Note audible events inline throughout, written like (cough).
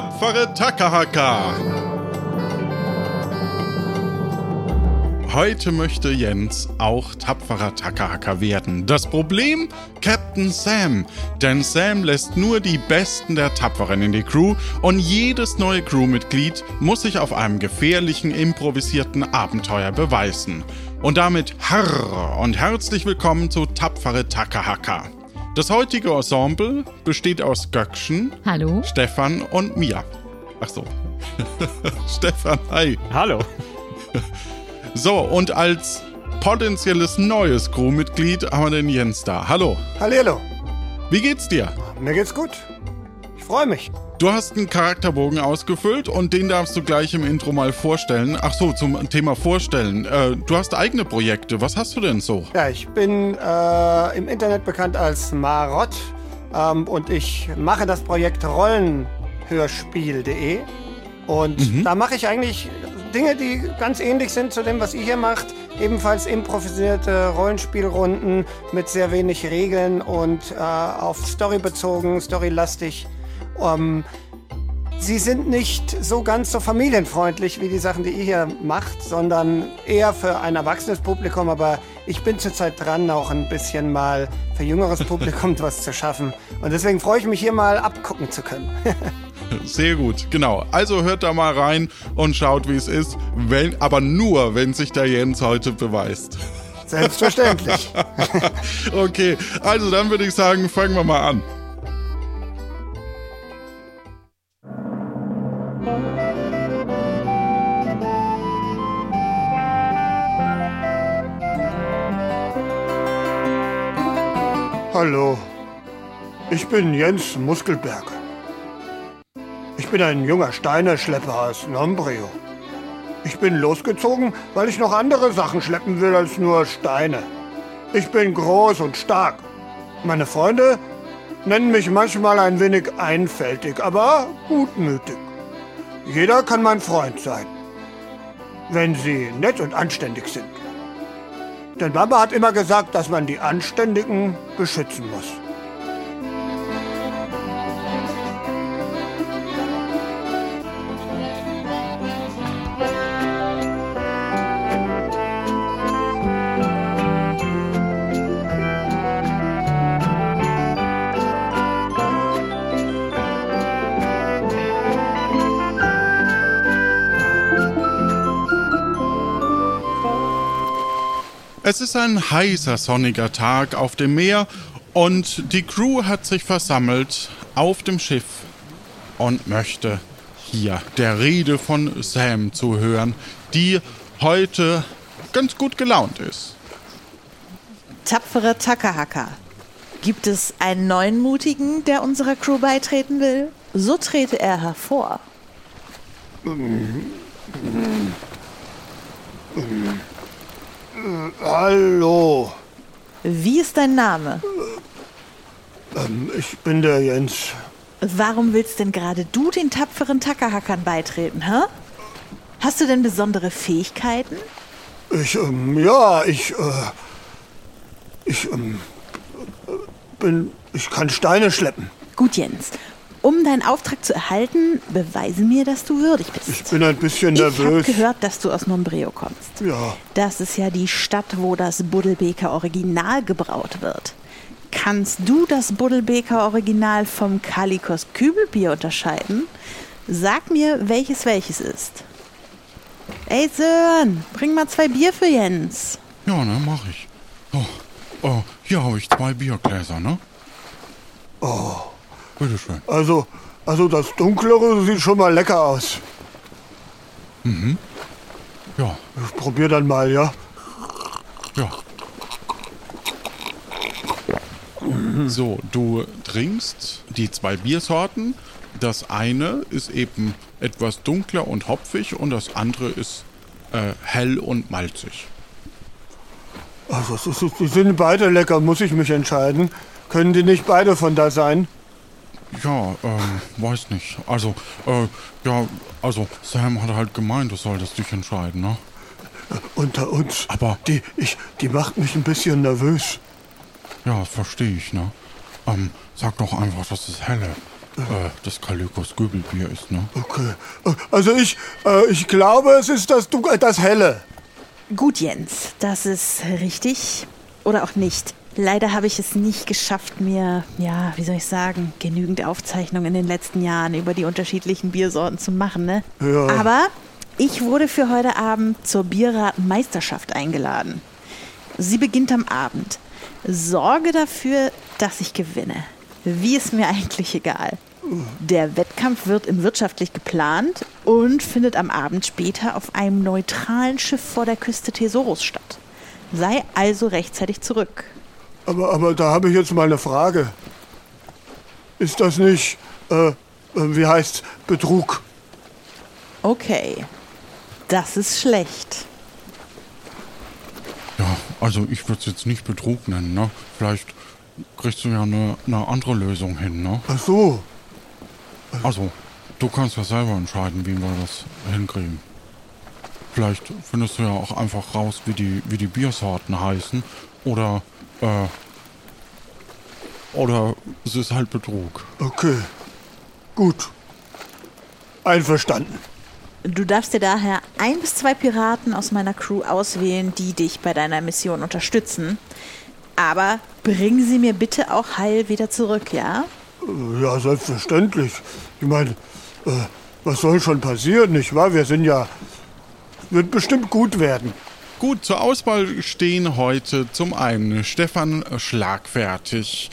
tapfere Takahaka. Heute möchte Jens auch tapferer Takahaka werden. Das Problem? Captain Sam. Denn Sam lässt nur die Besten der Tapferen in die Crew und jedes neue Crewmitglied muss sich auf einem gefährlichen, improvisierten Abenteuer beweisen. Und damit harr und herzlich willkommen zu Tapfere Takahaka. Das heutige Ensemble besteht aus Göckchen, Hallo. Stefan und mir. Ach so. (laughs) Stefan, hi. Hallo. So, und als potenzielles neues Crewmitglied haben wir den Jens da. Hallo. Hallihallo. Wie geht's dir? Mir geht's gut. Freue mich. Du hast einen Charakterbogen ausgefüllt und den darfst du gleich im Intro mal vorstellen. Ach so, zum Thema Vorstellen. Äh, du hast eigene Projekte. Was hast du denn so? Ja, ich bin äh, im Internet bekannt als Marot ähm, und ich mache das Projekt Rollenhörspiel.de und da mache ich eigentlich Dinge, die ganz ähnlich sind zu dem, was ihr hier macht. Ebenfalls improvisierte Rollenspielrunden mit sehr wenig Regeln und äh, auf Story bezogen, storylastig. Ähm, Sie sind nicht so ganz so familienfreundlich wie die Sachen, die ihr hier macht, sondern eher für ein erwachsenes Publikum. Aber ich bin zurzeit dran, auch ein bisschen mal für jüngeres Publikum (laughs) was zu schaffen. Und deswegen freue ich mich hier mal abgucken zu können. (laughs) Sehr gut, genau. Also hört da mal rein und schaut, wie es ist. Wenn, aber nur, wenn sich der Jens heute beweist. Selbstverständlich. (laughs) Okay, also dann würde ich sagen, fangen wir mal an. Hallo, ich bin Jens Muskelberger. Ich bin ein junger Steineschlepper aus Nombreo. Ich bin losgezogen, weil ich noch andere Sachen schleppen will als nur Steine. Ich bin groß und stark. Meine Freunde nennen mich manchmal ein wenig einfältig, aber gutmütig. Jeder kann mein Freund sein, wenn sie nett und anständig sind. Denn Mama hat immer gesagt, dass man die Anständigen beschützen muss. Es ist ein heißer, sonniger Tag auf dem Meer und die Crew hat sich versammelt auf dem Schiff und möchte hier der Rede von Sam zuhören, die heute ganz gut gelaunt ist. Tapfere Takahaka. Gibt es einen neuen Mutigen, der unserer Crew beitreten will? So trete er hervor. Hallo, Wie ist dein Name? ähm, ich bin der Jens. Warum willst denn gerade du den tapferen Takahakern beitreten, hä? Hast du denn besondere Fähigkeiten? Ich, ähm, ja, ich, äh, ich, ähm, äh, bin, ich kann Steine schleppen. Gut, Jens. Um deinen Auftrag zu erhalten, beweise mir, dass du würdig bist. Ich bin ein bisschen Ich habe nervös. gehört, dass du aus Nombreo kommst. Ja, Das ist ja die Stadt, wo das Buddelbeker Original gebraut wird. Kannst du das Buddelbeker Original vom Kalikos Kübelbier unterscheiden? Sag mir, welches welches ist. Ey Sören, bring mal zwei Bier für Jens. Ja, ne, mach ich. Oh, oh hier habe ich zwei Biergläser, ne? Oh. Bitteschön. also, also das Dunklere sieht schon mal lecker aus. Ja, Ich probier dann mal, ja. ja. So, du trinkst die zwei Biersorten. Das eine ist eben etwas dunkler und hopfig und das andere ist äh, hell und malzig. Also, die sind beide lecker, muss ich mich entscheiden. Können die nicht beide von da sein? Ja, ähm, weiß nicht. Also, äh, ja, also Sam hat halt gemeint, du solltest dich entscheiden, ne? Unter uns. Aber- Die, ich, die macht mich ein bisschen nervös. Ja, verstehe ich, ne? Ähm, sag doch einfach, das ist helle. äh, das Kalikos Gübelbier ist, ne? Okay. Also ich, äh, ich glaube, es ist das, äh, das Helle. Gut, Jens, das ist richtig. Oder auch nicht. Leider habe ich es nicht geschafft, mir, ja, wie soll ich sagen, genügend Aufzeichnungen in den letzten Jahren über die unterschiedlichen Biersorten zu machen, ne? Ja. Aber ich wurde für heute Abend zur Bierratenmeisterschaft eingeladen. Sie beginnt am Abend. Sorge dafür, dass ich gewinne. Wie ist mir eigentlich egal. Der Wettkampf wird im wirtschaftlich geplant und findet am Abend später auf einem neutralen Schiff vor der Küste Tesoros statt. Sei also rechtzeitig zurück. Aber, aber da habe ich jetzt mal eine Frage. Ist das nicht, äh, äh, wie heißt Betrug? Okay, das ist schlecht. Ja, also ich würde es jetzt nicht Betrug nennen, ne? Vielleicht kriegst du ja eine, eine andere Lösung hin, ne? Ach so. Also, du kannst ja selber entscheiden, wie wir das hinkriegen. Vielleicht findest du ja auch einfach raus, wie die, wie die Biersorten heißen. Oder, äh, oder es ist halt Betrug. Okay. Gut. Einverstanden. Du darfst dir daher ein bis zwei Piraten aus meiner Crew auswählen, die dich bei deiner Mission unterstützen. Aber bring sie mir bitte auch heil wieder zurück, ja? Äh, Ja, selbstverständlich. Ich meine, äh, was soll schon passieren, nicht wahr? Wir sind ja. Wird bestimmt gut werden. Gut, zur Auswahl stehen heute zum einen Stefan Schlagfertig,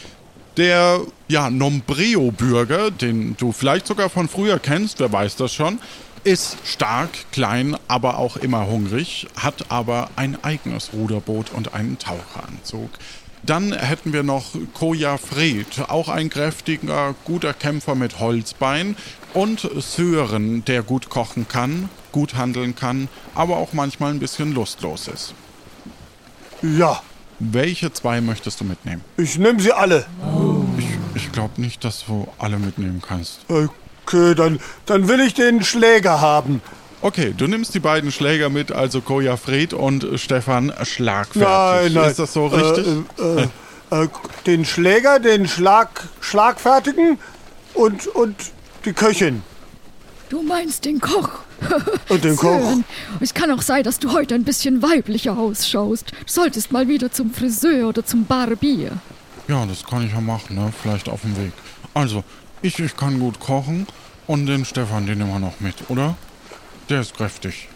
der ja Nombreo-Bürger, den du vielleicht sogar von früher kennst, wer weiß das schon, ist stark, klein, aber auch immer hungrig, hat aber ein eigenes Ruderboot und einen Taucheranzug. Dann hätten wir noch Koja Fred, auch ein kräftiger, guter Kämpfer mit Holzbein. Und Sören, der gut kochen kann, gut handeln kann, aber auch manchmal ein bisschen lustlos ist. Ja, Welche zwei möchtest du mitnehmen? ich nehme sie alle. Ich, ich glaube nicht, dass du alle mitnehmen kannst. Okay, dann, dann will ich den Schläger haben. Okay, du nimmst die beiden Schläger mit, also Koja Fred und Stefan Schlagfertig. Nein, nein. Ist das so richtig? Äh, äh, äh, den Schläger, den Schlag, Schlagfertigen und, und die Köchin. Du meinst den Koch. (laughs) Und den Koch. Es kann auch sein, dass du heute ein bisschen weiblicher ausschaust. Du solltest mal wieder zum Friseur oder zum Barbier. Ja, das kann ich ja machen, ne? Vielleicht auf dem Weg. Also, ich, ich kann gut kochen und den Stefan, den nehmen wir noch mit, oder? Der ist kräftig.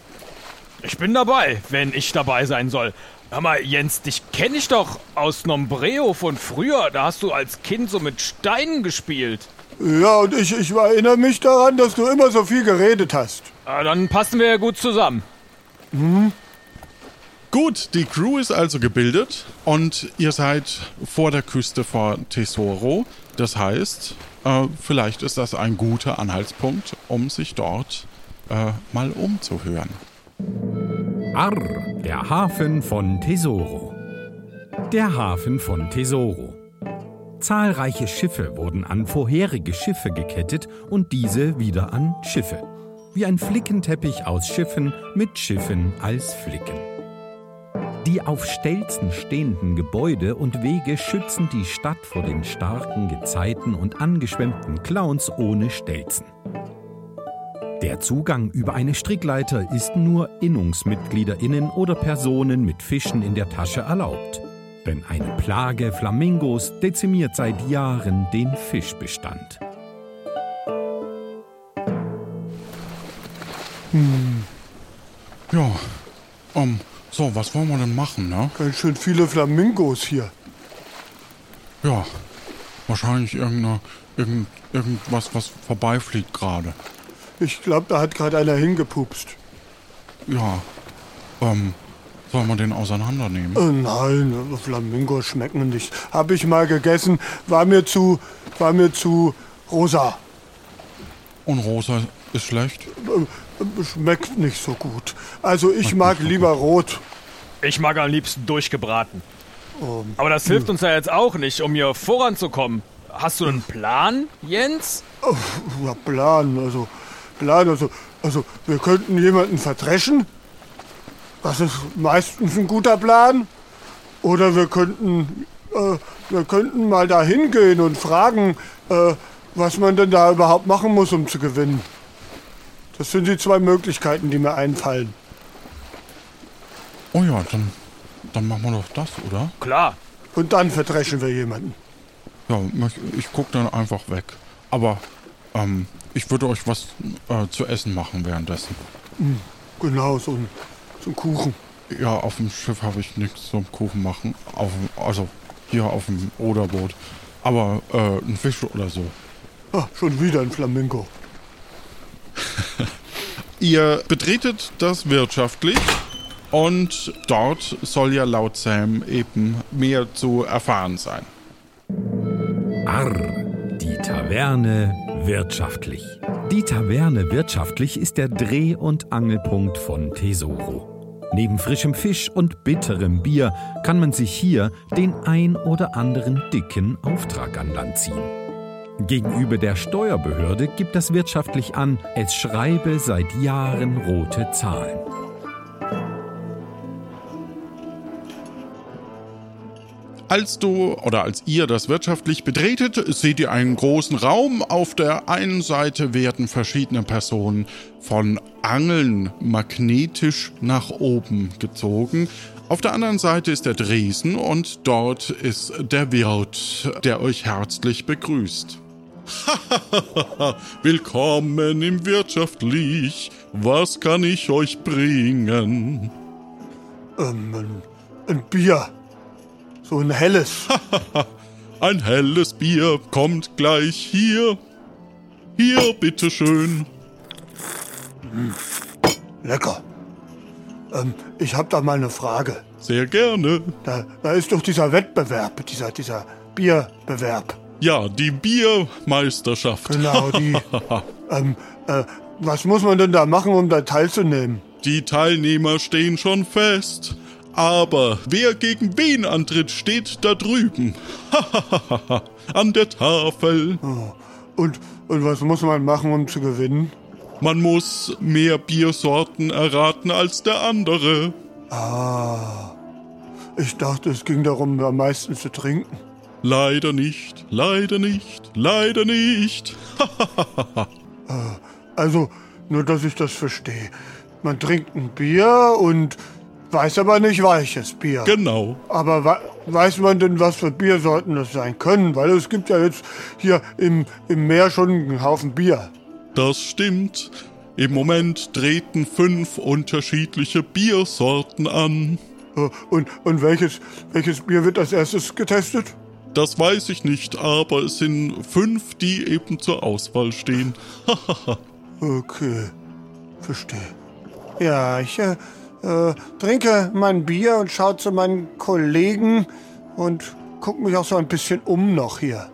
Ich bin dabei, wenn ich dabei sein soll. Hör mal, Jens, dich kenne ich doch aus Nombreo von früher. Da hast du als Kind so mit Steinen gespielt. Ja, und ich, ich erinnere mich daran, dass du immer so viel geredet hast. Ah, dann passen wir ja gut zusammen. Gut, die Crew ist also gebildet und ihr seid vor der Küste vor Tesoro. Das heißt, äh, vielleicht ist das ein guter Anhaltspunkt, um sich dort äh, mal umzuhören. Arr, der Hafen von Tesoro. Der Hafen von Tesoro. Zahlreiche Schiffe wurden an vorherige Schiffe gekettet und diese wieder an Schiffe. Wie ein Flickenteppich aus Schiffen mit Schiffen als Flicken. Die auf Stelzen stehenden Gebäude und Wege schützen die Stadt vor den starken Gezeiten und angeschwemmten Clowns ohne Stelzen. Der Zugang über eine Strickleiter ist nur Innungsmitgliederinnen oder Personen mit Fischen in der Tasche erlaubt. Denn eine Plage Flamingos dezimiert seit Jahren den Fischbestand. Ja, ähm, so, was wollen wir denn machen, ne? Ganz schön viele Flamingos hier. Ja, wahrscheinlich irgendeine, irgend, irgendwas, was vorbeifliegt gerade. Ich glaube, da hat gerade einer hingepupst. Ja, ähm, sollen wir den auseinandernehmen? Äh, nein, Flamingos schmecken nicht. Hab ich mal gegessen, war mir zu, war mir zu rosa. Und Rosa ist schlecht? Äh, Schmeckt nicht so gut. Also ich mag lieber rot. Ich mag am liebsten durchgebraten. Aber das hilft uns ja jetzt auch nicht, um hier voranzukommen. Hast du einen Plan, Jens? Ja, Plan, also, Plan, also, also, wir könnten jemanden verdreschen. Das ist meistens ein guter Plan. Oder wir könnten, äh, wir könnten mal da hingehen und fragen, äh, was man denn da überhaupt machen muss, um zu gewinnen. Das sind die zwei Möglichkeiten, die mir einfallen. Oh ja, dann, dann machen wir doch das, oder? Klar. Und dann verdreschen wir jemanden. Ja, ich, ich guck dann einfach weg. Aber ähm, ich würde euch was äh, zu essen machen währenddessen. Genau, so ein, ein Kuchen. Ja, auf dem Schiff habe ich nichts zum Kuchen machen. Auf, dem- also hier auf dem Oderboot. Aber äh, ein Fisch oder so. Ah, schon wieder ein Flamingo. (laughs) Ihr betretet das wirtschaftlich und dort soll ja laut Sam eben mehr zu erfahren sein. Arr, die Taverne wirtschaftlich. Die Taverne wirtschaftlich ist der Dreh- und Angelpunkt von Tesoro. Neben frischem Fisch und bitterem Bier kann man sich hier den ein oder anderen dicken Auftrag an Land ziehen. Gegenüber der Steuerbehörde gibt das wirtschaftlich an, es schreibe seit Jahren rote Zahlen. Als du oder als ihr das wirtschaftlich betretet, seht ihr einen großen Raum. Auf der einen Seite werden verschiedene Personen von Angeln magnetisch nach oben gezogen. Auf der anderen Seite ist der Dresen und dort ist der Wirt, der euch herzlich begrüßt. (laughs) Willkommen im Wirtschaftlich. Was kann ich euch bringen? Ähm, ein, ein Bier. So ein helles. (laughs) Ein helles Bier kommt gleich hier. Hier, bitteschön. Lecker. Ähm, ich hab da mal eine Frage. Sehr gerne. Da, da ist doch dieser Wettbewerb, dieser, dieser Bierbewerb. Ja, die Biermeisterschaft. Genau, die. (laughs) ähm, äh, was muss man denn da machen, um da teilzunehmen? Die Teilnehmer stehen schon fest. Aber wer gegen wen antritt, steht da drüben. An der Tafel. Und, und was muss man machen, um zu gewinnen? Man muss mehr Biersorten erraten als der andere. Ich dachte, es ging darum, am meisten zu trinken. Leider nicht, leider nicht, leider nicht. Also, nur dass ich das verstehe. Man trinkt ein Bier und weiß aber nicht welches Bier. Genau. Aber weiß man denn, was für Biersorten das sein können? Weil es gibt ja jetzt hier im, im Meer schon einen Haufen Bier. Das stimmt. Im Moment treten fünf unterschiedliche Biersorten an. Äh, Und, und welches, welches Bier wird als erstes getestet? Das weiß ich nicht, aber es sind fünf, die eben zur Auswahl stehen. (laughs) Okay, verstehe. Ja, ich äh, äh, trinke mein Bier und schaue zu meinen Kollegen und guck mich auch so ein bisschen um noch hier.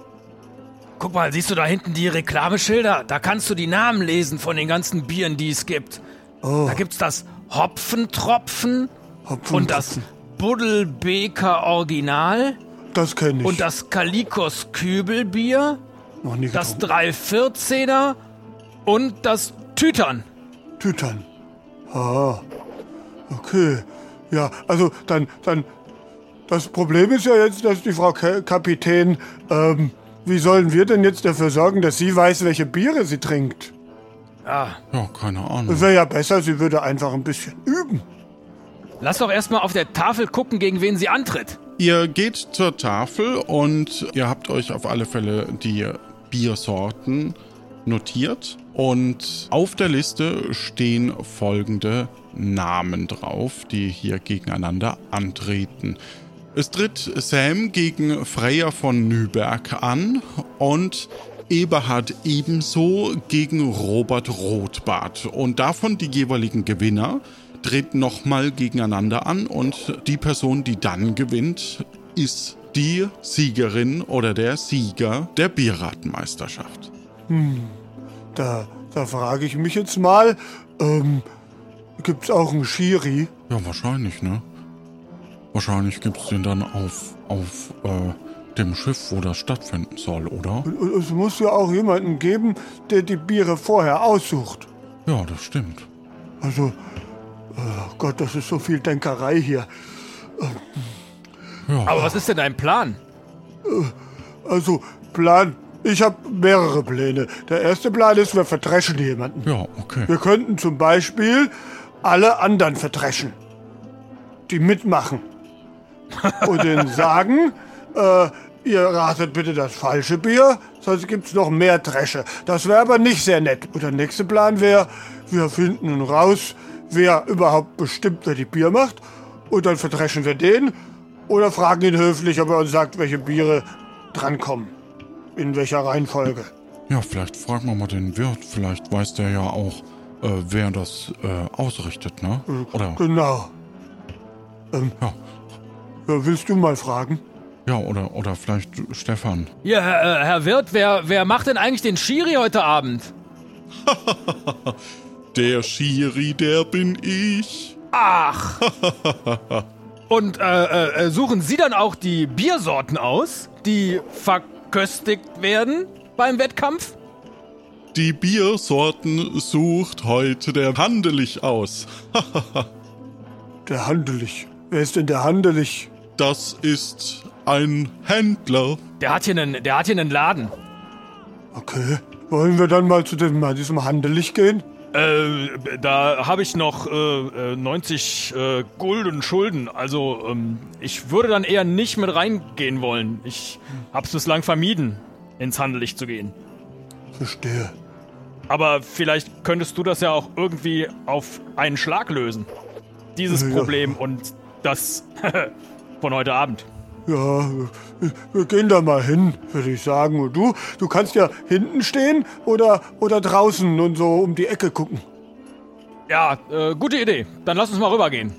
Guck mal, siehst du da hinten die Reklameschilder? Da kannst du die Namen lesen von den ganzen Bieren, die es gibt. Da gibt's das Hopfentropfen Hopfen und das Buddelbeker Original Das kenne ich. und das Kalikos Kübelbier, noch nie das getrunken. 314er und das Tütern. Tütern. Ah, okay. Ja, also dann, dann, das Problem ist ja jetzt, dass die Frau Ka Kapitän, ähm, wie sollen wir denn jetzt dafür sorgen, dass sie weiß, welche Biere sie trinkt? Ja, Ja, keine Ahnung. Es wäre ja besser, sie würde einfach ein bisschen üben. lass doch erstmal auf der Tafel gucken, gegen wen sie antritt. Ihr geht zur Tafel und ihr habt euch auf alle Fälle die Biersorten notiert. Und auf der Liste stehen folgende Namen drauf, die hier gegeneinander antreten. Es tritt Sam gegen Freya von Nüberg an und Eberhard ebenso gegen Robert Rotbart. Und davon die jeweiligen Gewinner treten nochmal gegeneinander an und die Person, die dann gewinnt, ist die Siegerin oder der Sieger der Bierratenmeisterschaft. Da, da frage ich mich jetzt mal, ähm, gibt's auch einen Schiri? Ja, wahrscheinlich, ne? Wahrscheinlich gibt's den dann auf, auf äh, dem Schiff, wo das stattfinden soll, oder? Und- Es muss ja auch jemanden geben, der die Biere vorher aussucht. Ja, das stimmt. Also, oh Gott, das ist so viel Denkerei hier. Aber was ist denn dein Plan? Also, Plan ich habe mehrere Pläne. Der erste Plan ist, wir verdreschen jemanden. Ja, okay. Wir könnten zum Beispiel alle anderen verdreschen, die mitmachen. (laughs) Und denen sagen, äh, ihr ratet bitte das falsche Bier, sonst gibt's noch mehr Dresche. Das wäre aber nicht sehr nett. Und der nächste Plan wäre, wir finden raus, wer überhaupt bestimmt, wer die Bier macht. Und dann verdreschen wir den oder fragen ihn höflich, ob er uns sagt, welche Biere drankommen. In welcher Reihenfolge. Ja, vielleicht fragen wir mal den Wirt. Vielleicht weiß der ja auch, äh, wer das äh, ausrichtet, ne? Oder, Genau. Ähm, ja, ja, willst du mal fragen? ja, oder, oder vielleicht Stefan. Ja, Herr, äh, Herr Wirt, wer, wer macht denn eigentlich den Schiri heute Abend? (laughs) Der Schiri, der bin ich. Ach. (laughs) Und äh, äh, suchen Sie dann auch die Biersorten aus, die verköstigt werden beim Wettkampf? Die Biersorten sucht heute der Handelich aus. (laughs) Der Handelig. Wer ist denn der Handelig? Das ist ein Händler. Der hat hier einen, der hat hier einen Laden. Okay. Wollen wir dann mal zu dem, mal diesem Handelig gehen? Äh, da habe ich noch äh, äh, 90 äh, Gulden Schulden. Also, ähm, ich würde dann eher nicht mit reingehen wollen. Ich hab's bislang vermieden, ins Handelicht zu gehen. Verstehe. Aber vielleicht könntest du das ja auch irgendwie auf einen Schlag lösen. Dieses Ja. Problem und das (laughs) von heute Abend. Ja, wir- gehen da mal hin, würde ich sagen. Und du, du kannst ja hinten stehen oder, oder draußen und so um die Ecke gucken. Ja, äh, gute Idee. Dann lass uns mal rübergehen.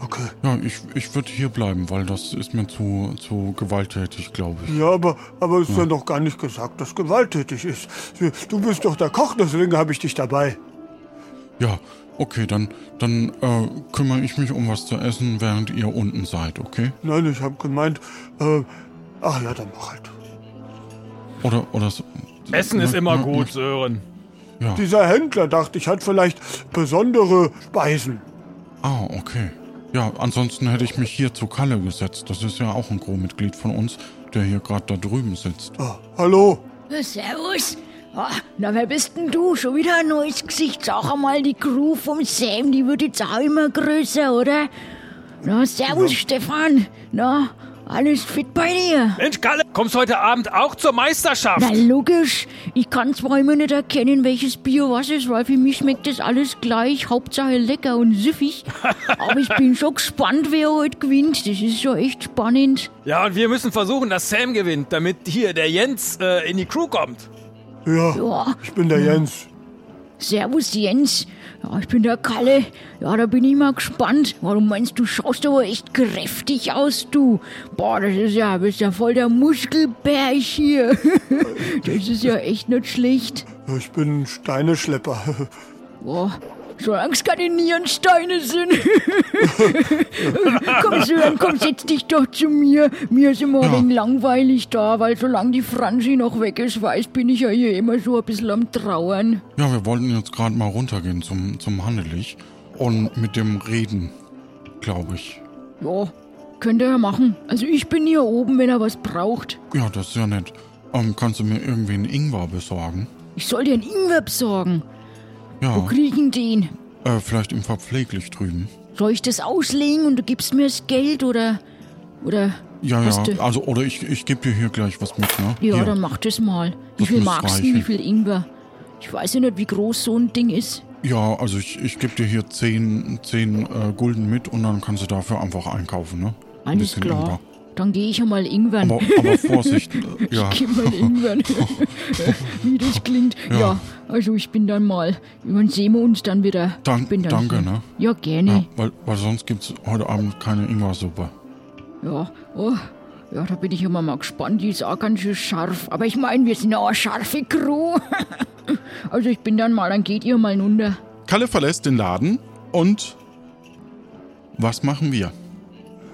Okay. Ja, ich, ich würde hier bleiben, weil das ist mir zu, zu gewalttätig, glaube ich. Ja, aber, aber ist ja noch gar nicht gesagt, dass gewalttätig ist. Du bist doch der Koch, deswegen habe ich dich dabei. Ja, okay, dann, dann äh, kümmere ich mich um was zu essen, während ihr unten seid, okay? Nein, ich habe gemeint, äh, ach ja, dann mach halt. Oder, oder so. Essen ist Ja, immer ja, gut, Sören. Ja. Dieser Händler dachte ich, hat vielleicht besondere Speisen. Ah, okay. Ja, ansonsten hätte ich mich hier zu Kalle gesetzt. Das ist ja auch ein Crewmitglied von uns, der hier gerade da drüben sitzt. Ah, hallo? Ja, servus. Ah, na, wer bist denn du? Schon wieder ein neues Gesicht. Sag einmal, die Crew vom Sam, die wird jetzt auch immer größer, oder? Na, servus, Stefan. Na, alles fit bei dir? Mensch, Kalle, kommst heute Abend auch zur Meisterschaft? Na, logisch. Ich kann zwar immer nicht erkennen, welches Bier was ist, weil für mich schmeckt das alles gleich. Hauptsache lecker und süffig. (laughs) Aber ich bin schon gespannt, wer heute gewinnt. Das ist schon echt spannend. Ja, und wir müssen versuchen, dass Sam gewinnt, damit hier der Jens äh, in die Crew kommt. Ja, Ja, ich bin der Jens. Servus Jens. Ja, ich bin der Kalle. Ja, da bin ich mal gespannt. Warum meinst du, schaust aber echt kräftig aus, du? Boah, das ist ja, bist ja voll der Muskelberg hier. (laughs) Das ist ja echt nicht schlecht. Ich bin ein Steineschlepper. Boah, solange es keine Nierensteine sind. (laughs) komm, Sören, komm, setz dich doch zu mir. Mir ist immer ein Ja. langweilig da, weil solange die Franzi noch weg ist, weiß, bin ich ja hier immer so ein bisschen am Trauern. Ja, wir wollten jetzt gerade mal runtergehen zum, zum Handelich und mit dem reden, glaube ich. Ja, könnt ihr ja machen. Also ich bin hier oben, wenn er was braucht. Ja, das ist ja nett. Ähm, kannst du mir irgendwie einen Ingwer besorgen? Ich soll dir einen Ingwer besorgen. Wo Ja, kriegen den? äh, vielleicht im Verpfleglich drüben. Soll ich das auslegen und du gibst mir das Geld oder... Oder... Ja, ja, also, oder ich, ich gebe dir hier gleich was mit, ne? Ja, hier. dann mach das mal. Wie Das viel magst du? Wie viel Ingwer? Ich weiß ja nicht, wie groß so ein Ding ist. Ja, also ich, ich gebe dir hier 10, 10 äh, Gulden mit und dann kannst du dafür einfach einkaufen, ne? Ein Alles bisschen klar. Ingwer. Dann gehe ich einmal Ingwern. Aber, aber (laughs) Vorsicht, äh, ja. Ich geh mal Ingwern. (laughs) wie das klingt. Ja. Ja. also ich bin dann mal. Dann sehen wir uns dann wieder. Dank- dann danke, hier. ne? Ja, gerne. ja weil, weil sonst gibt's heute Abend keine Ingwersuppe. Ja, oh, ja, da bin ich immer mal gespannt. Die ist auch ganz schön scharf. Aber ich meine, wir sind ja auch eine scharfe Crew. (laughs) also ich bin dann mal, dann geht ihr mal runter. Kalle verlässt den Laden und was machen wir?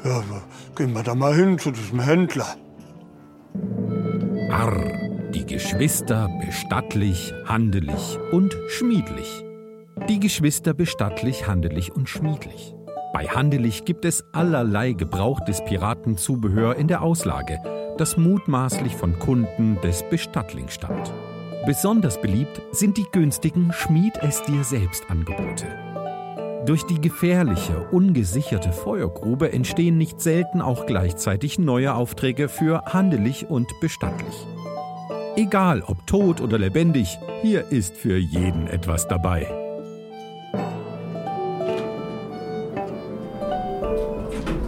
Ja, gehen wir da mal hin zu diesem Händler. Arr, die Geschwister bestattlich, handelig und schmiedlich. Die Geschwister bestattlich, handelig und schmiedlich. Bei Handelig gibt es allerlei gebrauchtes Piratenzubehör in der Auslage. das mutmaßlich von Kunden des Bestattlings stammt. Besonders beliebt sind die günstigen Schmied Durch die gefährliche, ungesicherte Feuergrube entstehen nicht selten auch gleichzeitig neue Aufträge für handelig und bestattlich. Egal ob tot oder lebendig, hier ist für jeden etwas dabei.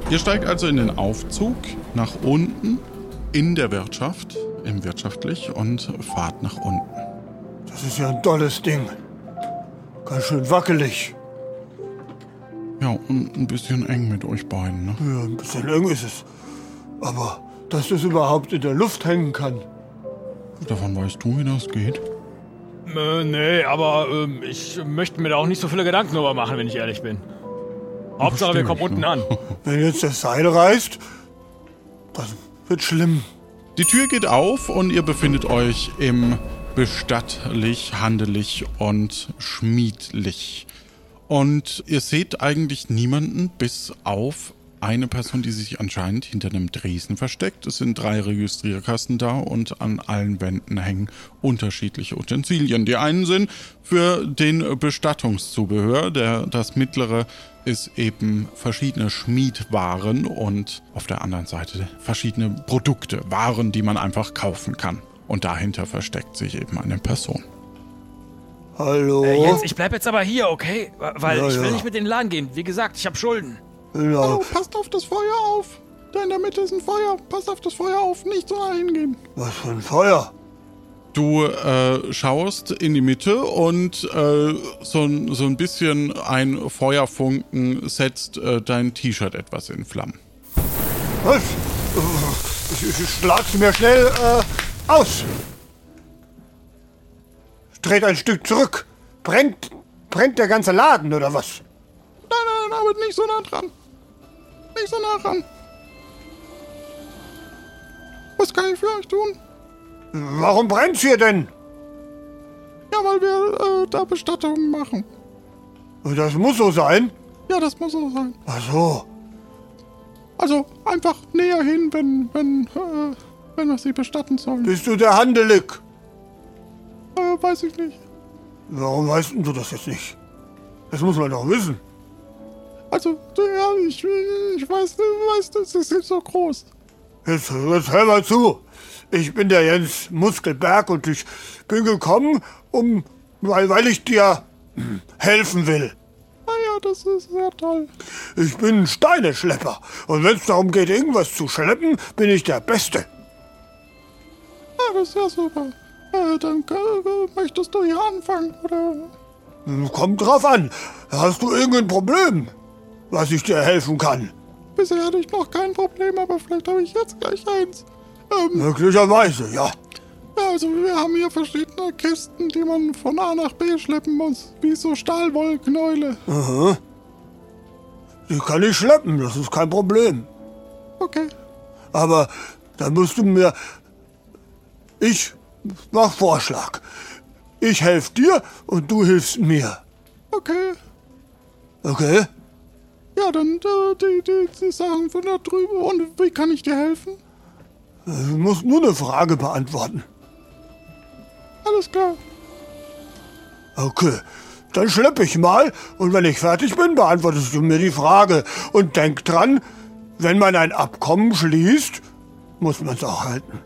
Ihr steigt also in den Aufzug nach unten in der Wirtschaft, im Wirtschaftlich und fahrt nach unten. Das ist ja ein tolles Ding. Ganz schön wackelig. Ja, und ein bisschen eng mit euch beiden, ne? Ja, ein bisschen eng ist es. Aber dass das überhaupt in der Luft hängen kann. Davon weißt du, wie das geht? Äh, nee, aber ähm, ich möchte mir da auch nicht so viele Gedanken drüber machen, wenn ich ehrlich bin. Hauptsache, wir kommen ich, unten ne? an. (laughs) Wenn jetzt das Seil reißt, das wird schlimm. Die Tür geht auf und ihr befindet euch im bestattlich, handelig und schmiedlich. Und ihr seht eigentlich niemanden, bis auf eine Person, die sich anscheinend hinter einem Dresen versteckt. Es sind drei Registrierkasten da und an allen Wänden hängen unterschiedliche Utensilien. Die einen sind für den Bestattungszubehör, der, das mittlere ist eben verschiedene Schmiedwaren und auf der anderen Seite verschiedene Produkte, Waren, die man einfach kaufen kann. Und dahinter versteckt sich eben eine Person. Hallo? Äh, Jens, ich bleib jetzt aber hier, okay? Weil Ja, ich will ja. nicht mit in den Laden gehen. Wie gesagt, ich habe Schulden. ja. passt auf das Feuer auf! Da in der Mitte ist ein Feuer. Passt auf das Feuer auf, nicht so hingehen. Was für ein Feuer? Du äh, schaust in die Mitte und äh, so, ein- so ein bisschen ein Feuerfunken setzt äh, dein T-Shirt etwas in Flammen. Was? Ich, ich, ich schlag's mir schnell äh, aus. Dreht ein Stück zurück. Brennt, brennt der ganze Laden oder was? Nein, nein, aber nicht so nah dran. Nicht so nah dran. Was kann ich für euch tun? Warum brennt's hier denn? Ja, weil wir äh, da Bestattungen machen. Das muss so sein. Ja, das muss so sein. Ach so. Also einfach näher hin, wenn, wenn, äh, wenn wir sie bestatten sollen. Bist du der Handelig? Äh, weiß ich nicht. Warum weißt du das jetzt nicht? Das muss man doch wissen. Also, ja, ich, ich weiß, weiß, das ist jetzt so groß. Jetzt, jetzt hör mal zu. Ich bin der Jens Muskelberg und ich bin gekommen, um, weil, weil ich dir helfen will. Naja, das ist sehr toll. Ich bin ein Steineschlepper. Und wenn es darum geht, irgendwas zu schleppen, bin ich der Beste. Ja, das ist ja super. Äh, dann äh, möchtest du hier anfangen, oder? Kommt drauf an. Hast du irgendein Problem, was ich dir helfen kann? Bisher hatte ich noch kein Problem, aber vielleicht habe ich jetzt gleich eins. Ähm, Möglicherweise, ja. ja, also wir haben hier verschiedene Kisten, die man von A nach B schleppen muss. Wie so Stahlwollknäule. Die kann ich schleppen, das ist kein Problem. Okay. Aber dann musst du mir. Ich mach Vorschlag. Ich helfe dir und du hilfst mir. Okay. Okay? Ja, dann äh, die, die, die Sachen von da drüben. Und wie kann ich dir helfen? Du musst nur eine Frage beantworten. Alles klar. Okay. Dann schleppe ich mal und wenn ich fertig bin, beantwortest du mir die Frage. Und denk dran, wenn man ein Abkommen schließt, muss man es auch halten.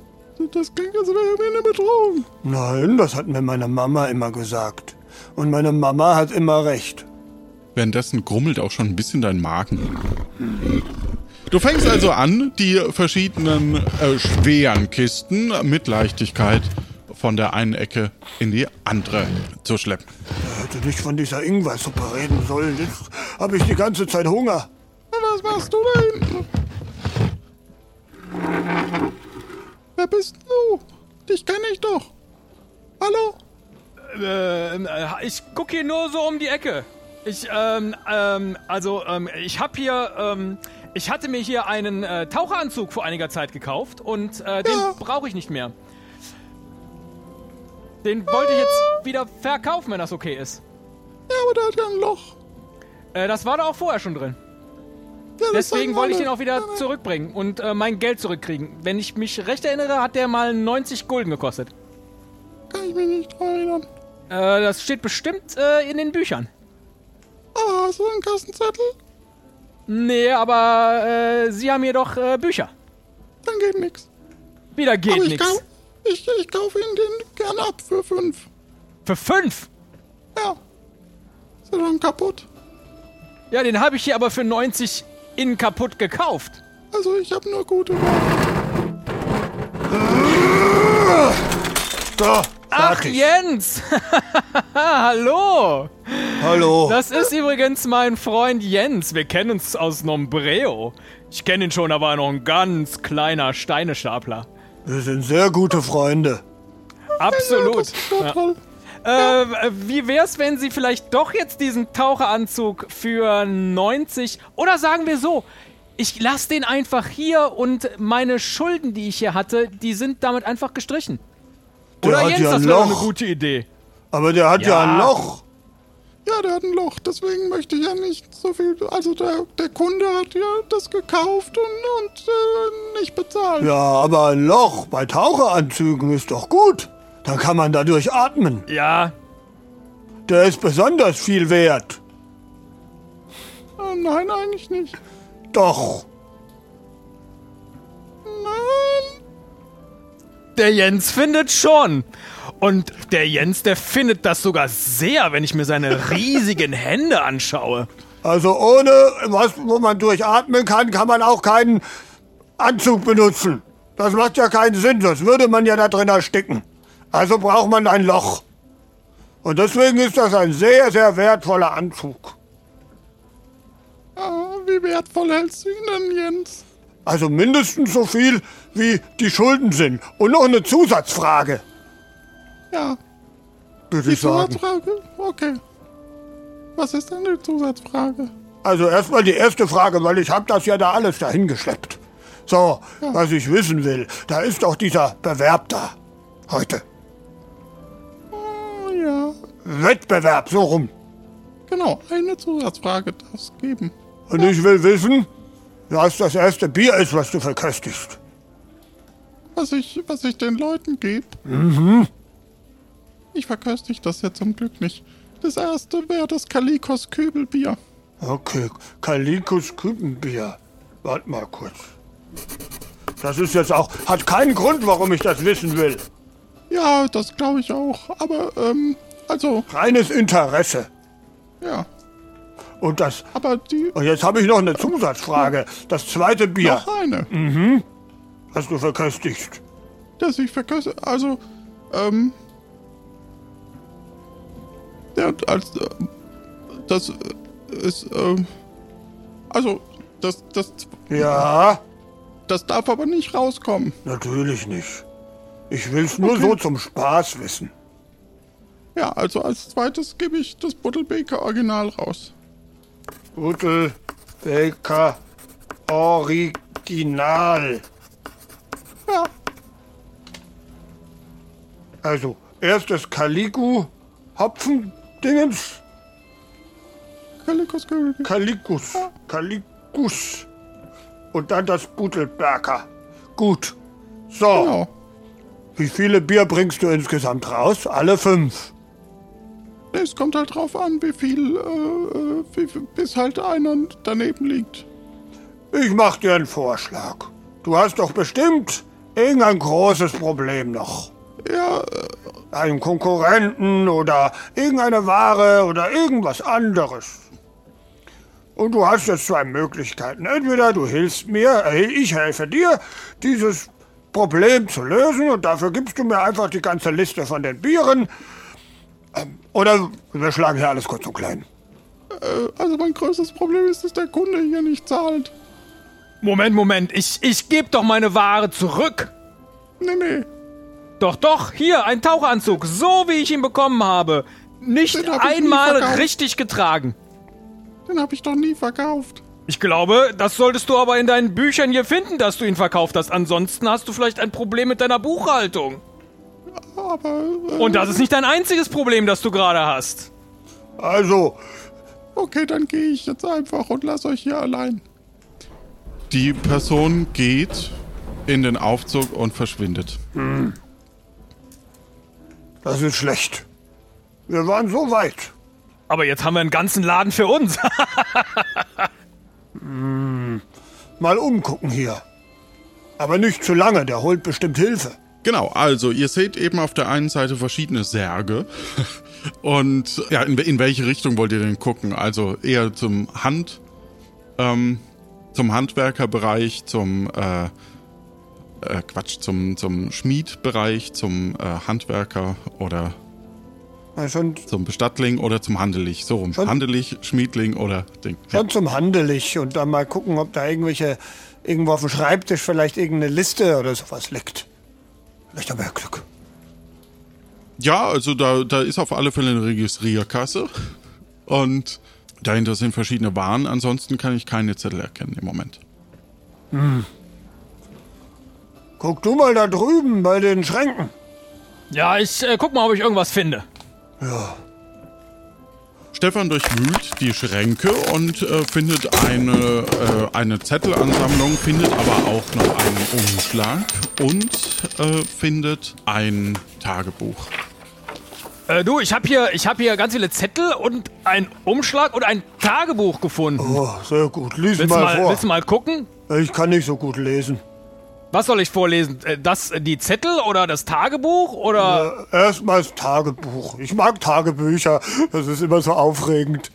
Das klingt, als wäre mir eine Bedrohung. Nein, das hat mir meine Mama immer gesagt. Und meine Mama hat immer recht. Währenddessen grummelt auch schon ein bisschen dein Magen. Du fängst also an, die verschiedenen äh, schweren Kisten mit Leichtigkeit von der einen Ecke in die andere zu schleppen. Ich hätte nicht von dieser Ingwersuppe reden sollen. Jetzt habe ich die ganze Zeit Hunger. Was machst du da hinten? Wer bist du? Dich kenne ich doch. Hallo? Ähm, äh, ich guck hier nur so um die Ecke. Ich, ähm, ähm, also, ähm, ich hab hier, ähm, ich hatte mir hier einen äh, Taucheranzug vor einiger Zeit gekauft und äh, den Ja. brauche ich nicht mehr. Den wollte ich jetzt wieder verkaufen, wenn das okay ist. Ja, aber der hat ja ein Loch. Äh, das war da auch vorher schon drin. Deswegen wollte ich den auch wieder zurückbringen und äh, mein Geld zurückkriegen. Wenn ich mich recht erinnere, hat der mal 90 Gulden gekostet. Kann ich mich nicht dran erinnern. Äh, das steht bestimmt äh, in den Büchern. Ah, du einen Kassenzettel? Nee, aber äh, Sie haben hier doch äh, Bücher. Dann geht nix. Wieder geht Aber ich, nichts. kau ich, ich kaufe Ihnen den gerne ab für fünf. Für fünf? Ja. Ist er dann kaputt? Ja, den habe ich hier aber für 90 innen kaputt gekauft. Also ich habe nur gute Worte. So, Ach, fertig. Jens! (laughs) Hallo! Hallo. Das ist übrigens mein Freund Jens. Wir kennen uns aus Nombreo. Ich kenne ihn schon, da war er noch ein ganz kleiner Steinestapler. Wir sind sehr gute Freunde. Absolut. Ja. Toll. Äh, wie wär's, wenn Sie vielleicht doch jetzt diesen Taucheranzug für 90 oder sagen wir so, ich lasse den einfach hier und meine Schulden, die ich hier hatte, die sind damit einfach gestrichen. Der Oder hat Jens, ja das ein wäre doch eine Loch. gute Idee. Aber der hat ja, Ja. ein Loch. Ja, der hat ein Loch, deswegen möchte ich ja nicht so viel. Also der, der Kunde hat ja das gekauft und, und äh, nicht bezahlt. Ja, aber ein Loch bei Taucheranzügen ist doch gut. Dann kann man dadurch atmen. Ja, Der ist besonders viel wert. Äh, nein, eigentlich nicht. Doch. Nein. der Jens findet schon. Und der Jens, der findet das sogar sehr, wenn ich mir seine (laughs) riesigen Hände anschaue. Also ohne was, wo man durchatmen kann, kann man auch keinen Anzug benutzen. Das macht ja keinen Sinn, sonst würde man ja da drin ersticken. Also braucht man ein Loch. Und deswegen ist das ein sehr, sehr wertvoller Anzug. Ah, wie wertvoll hältst du ihn denn, Jens? Also mindestens so viel, wie die Schulden sind. Und noch eine Zusatzfrage, Ja, würde ich sagen. Zusatzfrage? Okay. Was ist denn die Zusatzfrage? Also erstmal die erste Frage, weil ich habe das ja da alles dahin geschleppt. So, was ich wissen will, da ist doch dieser Bewerb da. Heute. Ja, Wettbewerb, so rum. genau, eine Zusatzfrage darf es geben. Und ich will wissen, was das erste Bier ist, was du verköstigst. Was ich, was ich den Leuten gebe. Mhm. Ich verköstige das ja zum Glück nicht. Das erste wäre das Kalikos Kübelbier. Okay, Kalikus Kübenbier. Warte mal kurz. Das ist jetzt auch, hat keinen Grund, warum ich das wissen will. Ja, das glaube ich auch. Aber, ähm, also, Reines Interesse. ja. Und das, Aber die. und jetzt habe ich noch eine Zusatzfrage. Das zweite Bier, Noch eine. das du verköstigst. dass ich verköste. Also, ähm. Ja, als. Äh, das äh, ist, ähm. Also, das, das, Ja, das darf aber nicht rauskommen. natürlich nicht. Ich will's nur Okay. so zum Spaß wissen. Ja, also als zweites gebe ich das Buttelbeker Original raus. Guttel, Baker, Original. Ja, Also, erstes Kaliku, Hopfendingens, Kalikos Kübelbier. Kalikus, Kalikus. Und dann das Butelberger. Gut. So, Genau. Wie viele Bier bringst du insgesamt raus? Alle fünf. Es kommt halt drauf an, wie viel, äh, äh, wie, bis halt einer daneben liegt. Ich mach dir einen Vorschlag. Du hast doch bestimmt irgendein großes Problem noch. Ja, äh, Einen Konkurrenten oder irgendeine Ware oder irgendwas anderes. Und du hast jetzt zwei Möglichkeiten. Entweder du hilfst mir, äh, ich helfe dir, dieses Problem zu lösen und dafür gibst du mir einfach die ganze Liste von den Bieren. Ähm, Oder wir schlagen hier alles kurz und klein. äh, also mein größtes Problem ist, dass der Kunde hier nicht zahlt. Moment, Moment, ich, ich gebe doch meine Ware zurück. Nee, nee. Doch, doch, hier, ein Taucheranzug, so wie ich ihn bekommen habe. Nicht hab einmal richtig getragen. Den habe ich doch nie verkauft. Ich glaube, das solltest du aber in deinen Büchern hier finden, dass du ihn verkauft hast. Ansonsten hast du vielleicht ein Problem mit deiner Buchhaltung. Aber, äh, Und das ist nicht dein einziges Problem, das du gerade hast. Also, okay, dann gehe ich jetzt einfach und lass euch hier allein. Die Person geht in den Aufzug und verschwindet. Das ist schlecht. Wir waren so weit. Aber jetzt haben wir einen ganzen Laden für uns. (laughs) Mal umgucken hier. Aber nicht zu lange, der holt bestimmt Hilfe. Genau, also ihr seht eben auf der einen Seite verschiedene Särge. (laughs) Und ja, in, in welche Richtung wollt ihr denn gucken? Also eher zum Hand, ähm, zum Handwerkerbereich, zum äh, äh, Quatsch, zum, zum Schmiedbereich, zum äh, Handwerker oder Na, schon, zum Bestattling oder zum Handelig. So rum. Schon- Handelig, Schmiedling oder Ding. Ja. schon zum Handelig und dann mal gucken, ob da irgendwelche, irgendwo auf dem Schreibtisch vielleicht irgendeine Liste oder sowas liegt. Vielleicht haben wir ja Glück. Ja, also da, da ist auf alle Fälle eine Registrierkasse. Und dahinter sind verschiedene Waren. Ansonsten kann ich keine Zettel erkennen im Moment. Guck du mal da drüben bei den Schränken. ja, ich äh, guck mal, ob ich irgendwas finde. Ja. Stefan durchwühlt die Schränke und äh, findet eine, äh, eine Zettelansammlung, findet aber auch noch einen Umschlag und äh, findet ein Tagebuch. Äh, du, ich habe hier, ich hab hier ganz viele Zettel und einen Umschlag und ein Tagebuch gefunden. Oh, sehr gut. Lies willst, mal, mal, vor. willst du mal gucken? Ich kann nicht so gut lesen. Was soll ich vorlesen? Äh, Das, die Zettel oder das Tagebuch oder? Äh, Erstmal das Tagebuch. Ich mag Tagebücher. Das ist immer so aufregend.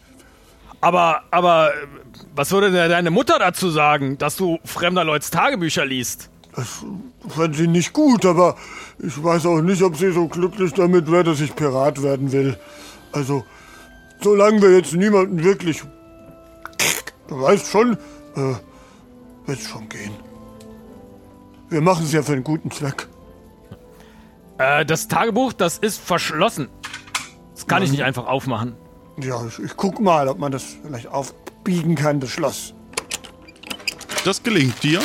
Aber, aber, äh, was würde denn deine Mutter dazu sagen, dass du fremder Leuts Tagebücher liest? Das fände sie nicht gut, aber ich weiß auch nicht, ob sie so glücklich damit wäre, dass ich Pirat werden will. Also, solange wir jetzt niemanden wirklich. Du weißt schon, äh, wird's schon gehen. Wir machen es ja für einen guten Zweck. Äh, das Tagebuch, das ist verschlossen. Das kann ich nicht einfach aufmachen. Ja, ich, ich guck mal, ob man das vielleicht aufbiegen kann, das Schloss. Das gelingt dir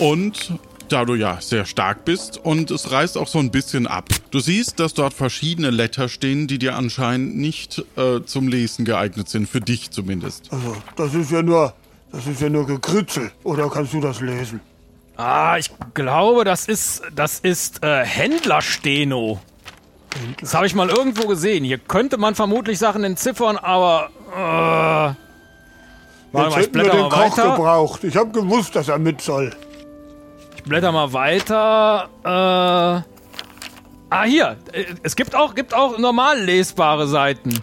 und da du ja sehr stark bist und es reißt auch so ein bisschen ab. Du siehst, dass dort verschiedene Letter stehen, die dir anscheinend nicht äh, zum Lesen geeignet sind, für dich zumindest. Also, das ist ja nur. Das ist ja nur Gekritzel. Oder kannst du das lesen? Ah, ich glaube, das ist, das ist äh, Händlersteno. Das habe ich mal irgendwo gesehen. Hier könnte man vermutlich Sachen entziffern, aber. Äh, warte Jetzt mal, ich hätten wir blätter den mal Koch weiter. gebraucht. Ich habe gewusst, dass er mit soll. Ich blätter mal weiter. Äh, ah, hier. Äh, Es gibt auch, gibt auch normal lesbare Seiten.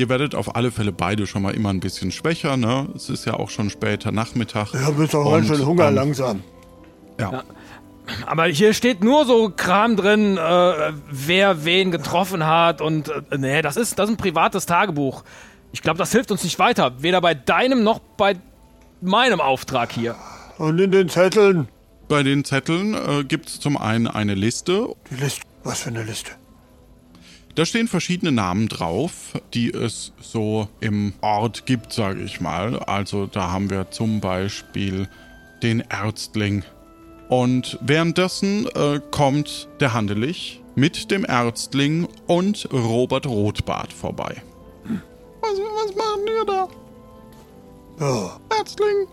Ihr werdet auf alle Fälle beide schon mal immer ein bisschen schwächer, ne? Es ist ja auch schon später Nachmittag. Ich habe jetzt auch ganz Und, schön Hunger ähm, langsam. Ja. Aber hier steht nur so Kram drin, äh, wer wen getroffen hat und äh, nee, das ist, das ist ein privates Tagebuch. Ich glaube, das hilft uns nicht weiter. Weder bei deinem noch bei meinem Auftrag hier. Und in den Zetteln. Bei den Zetteln äh, gibt es zum einen eine Liste. Die Liste. Was für eine Liste? Da stehen verschiedene Namen drauf, die es so im Ort gibt, sage ich mal. Also da haben wir zum Beispiel den Ärztling. Und währenddessen äh, kommt der Handelich mit dem Ärztling und Robert Rotbart vorbei. Was, was machen ihr da? Ja. Ärztling,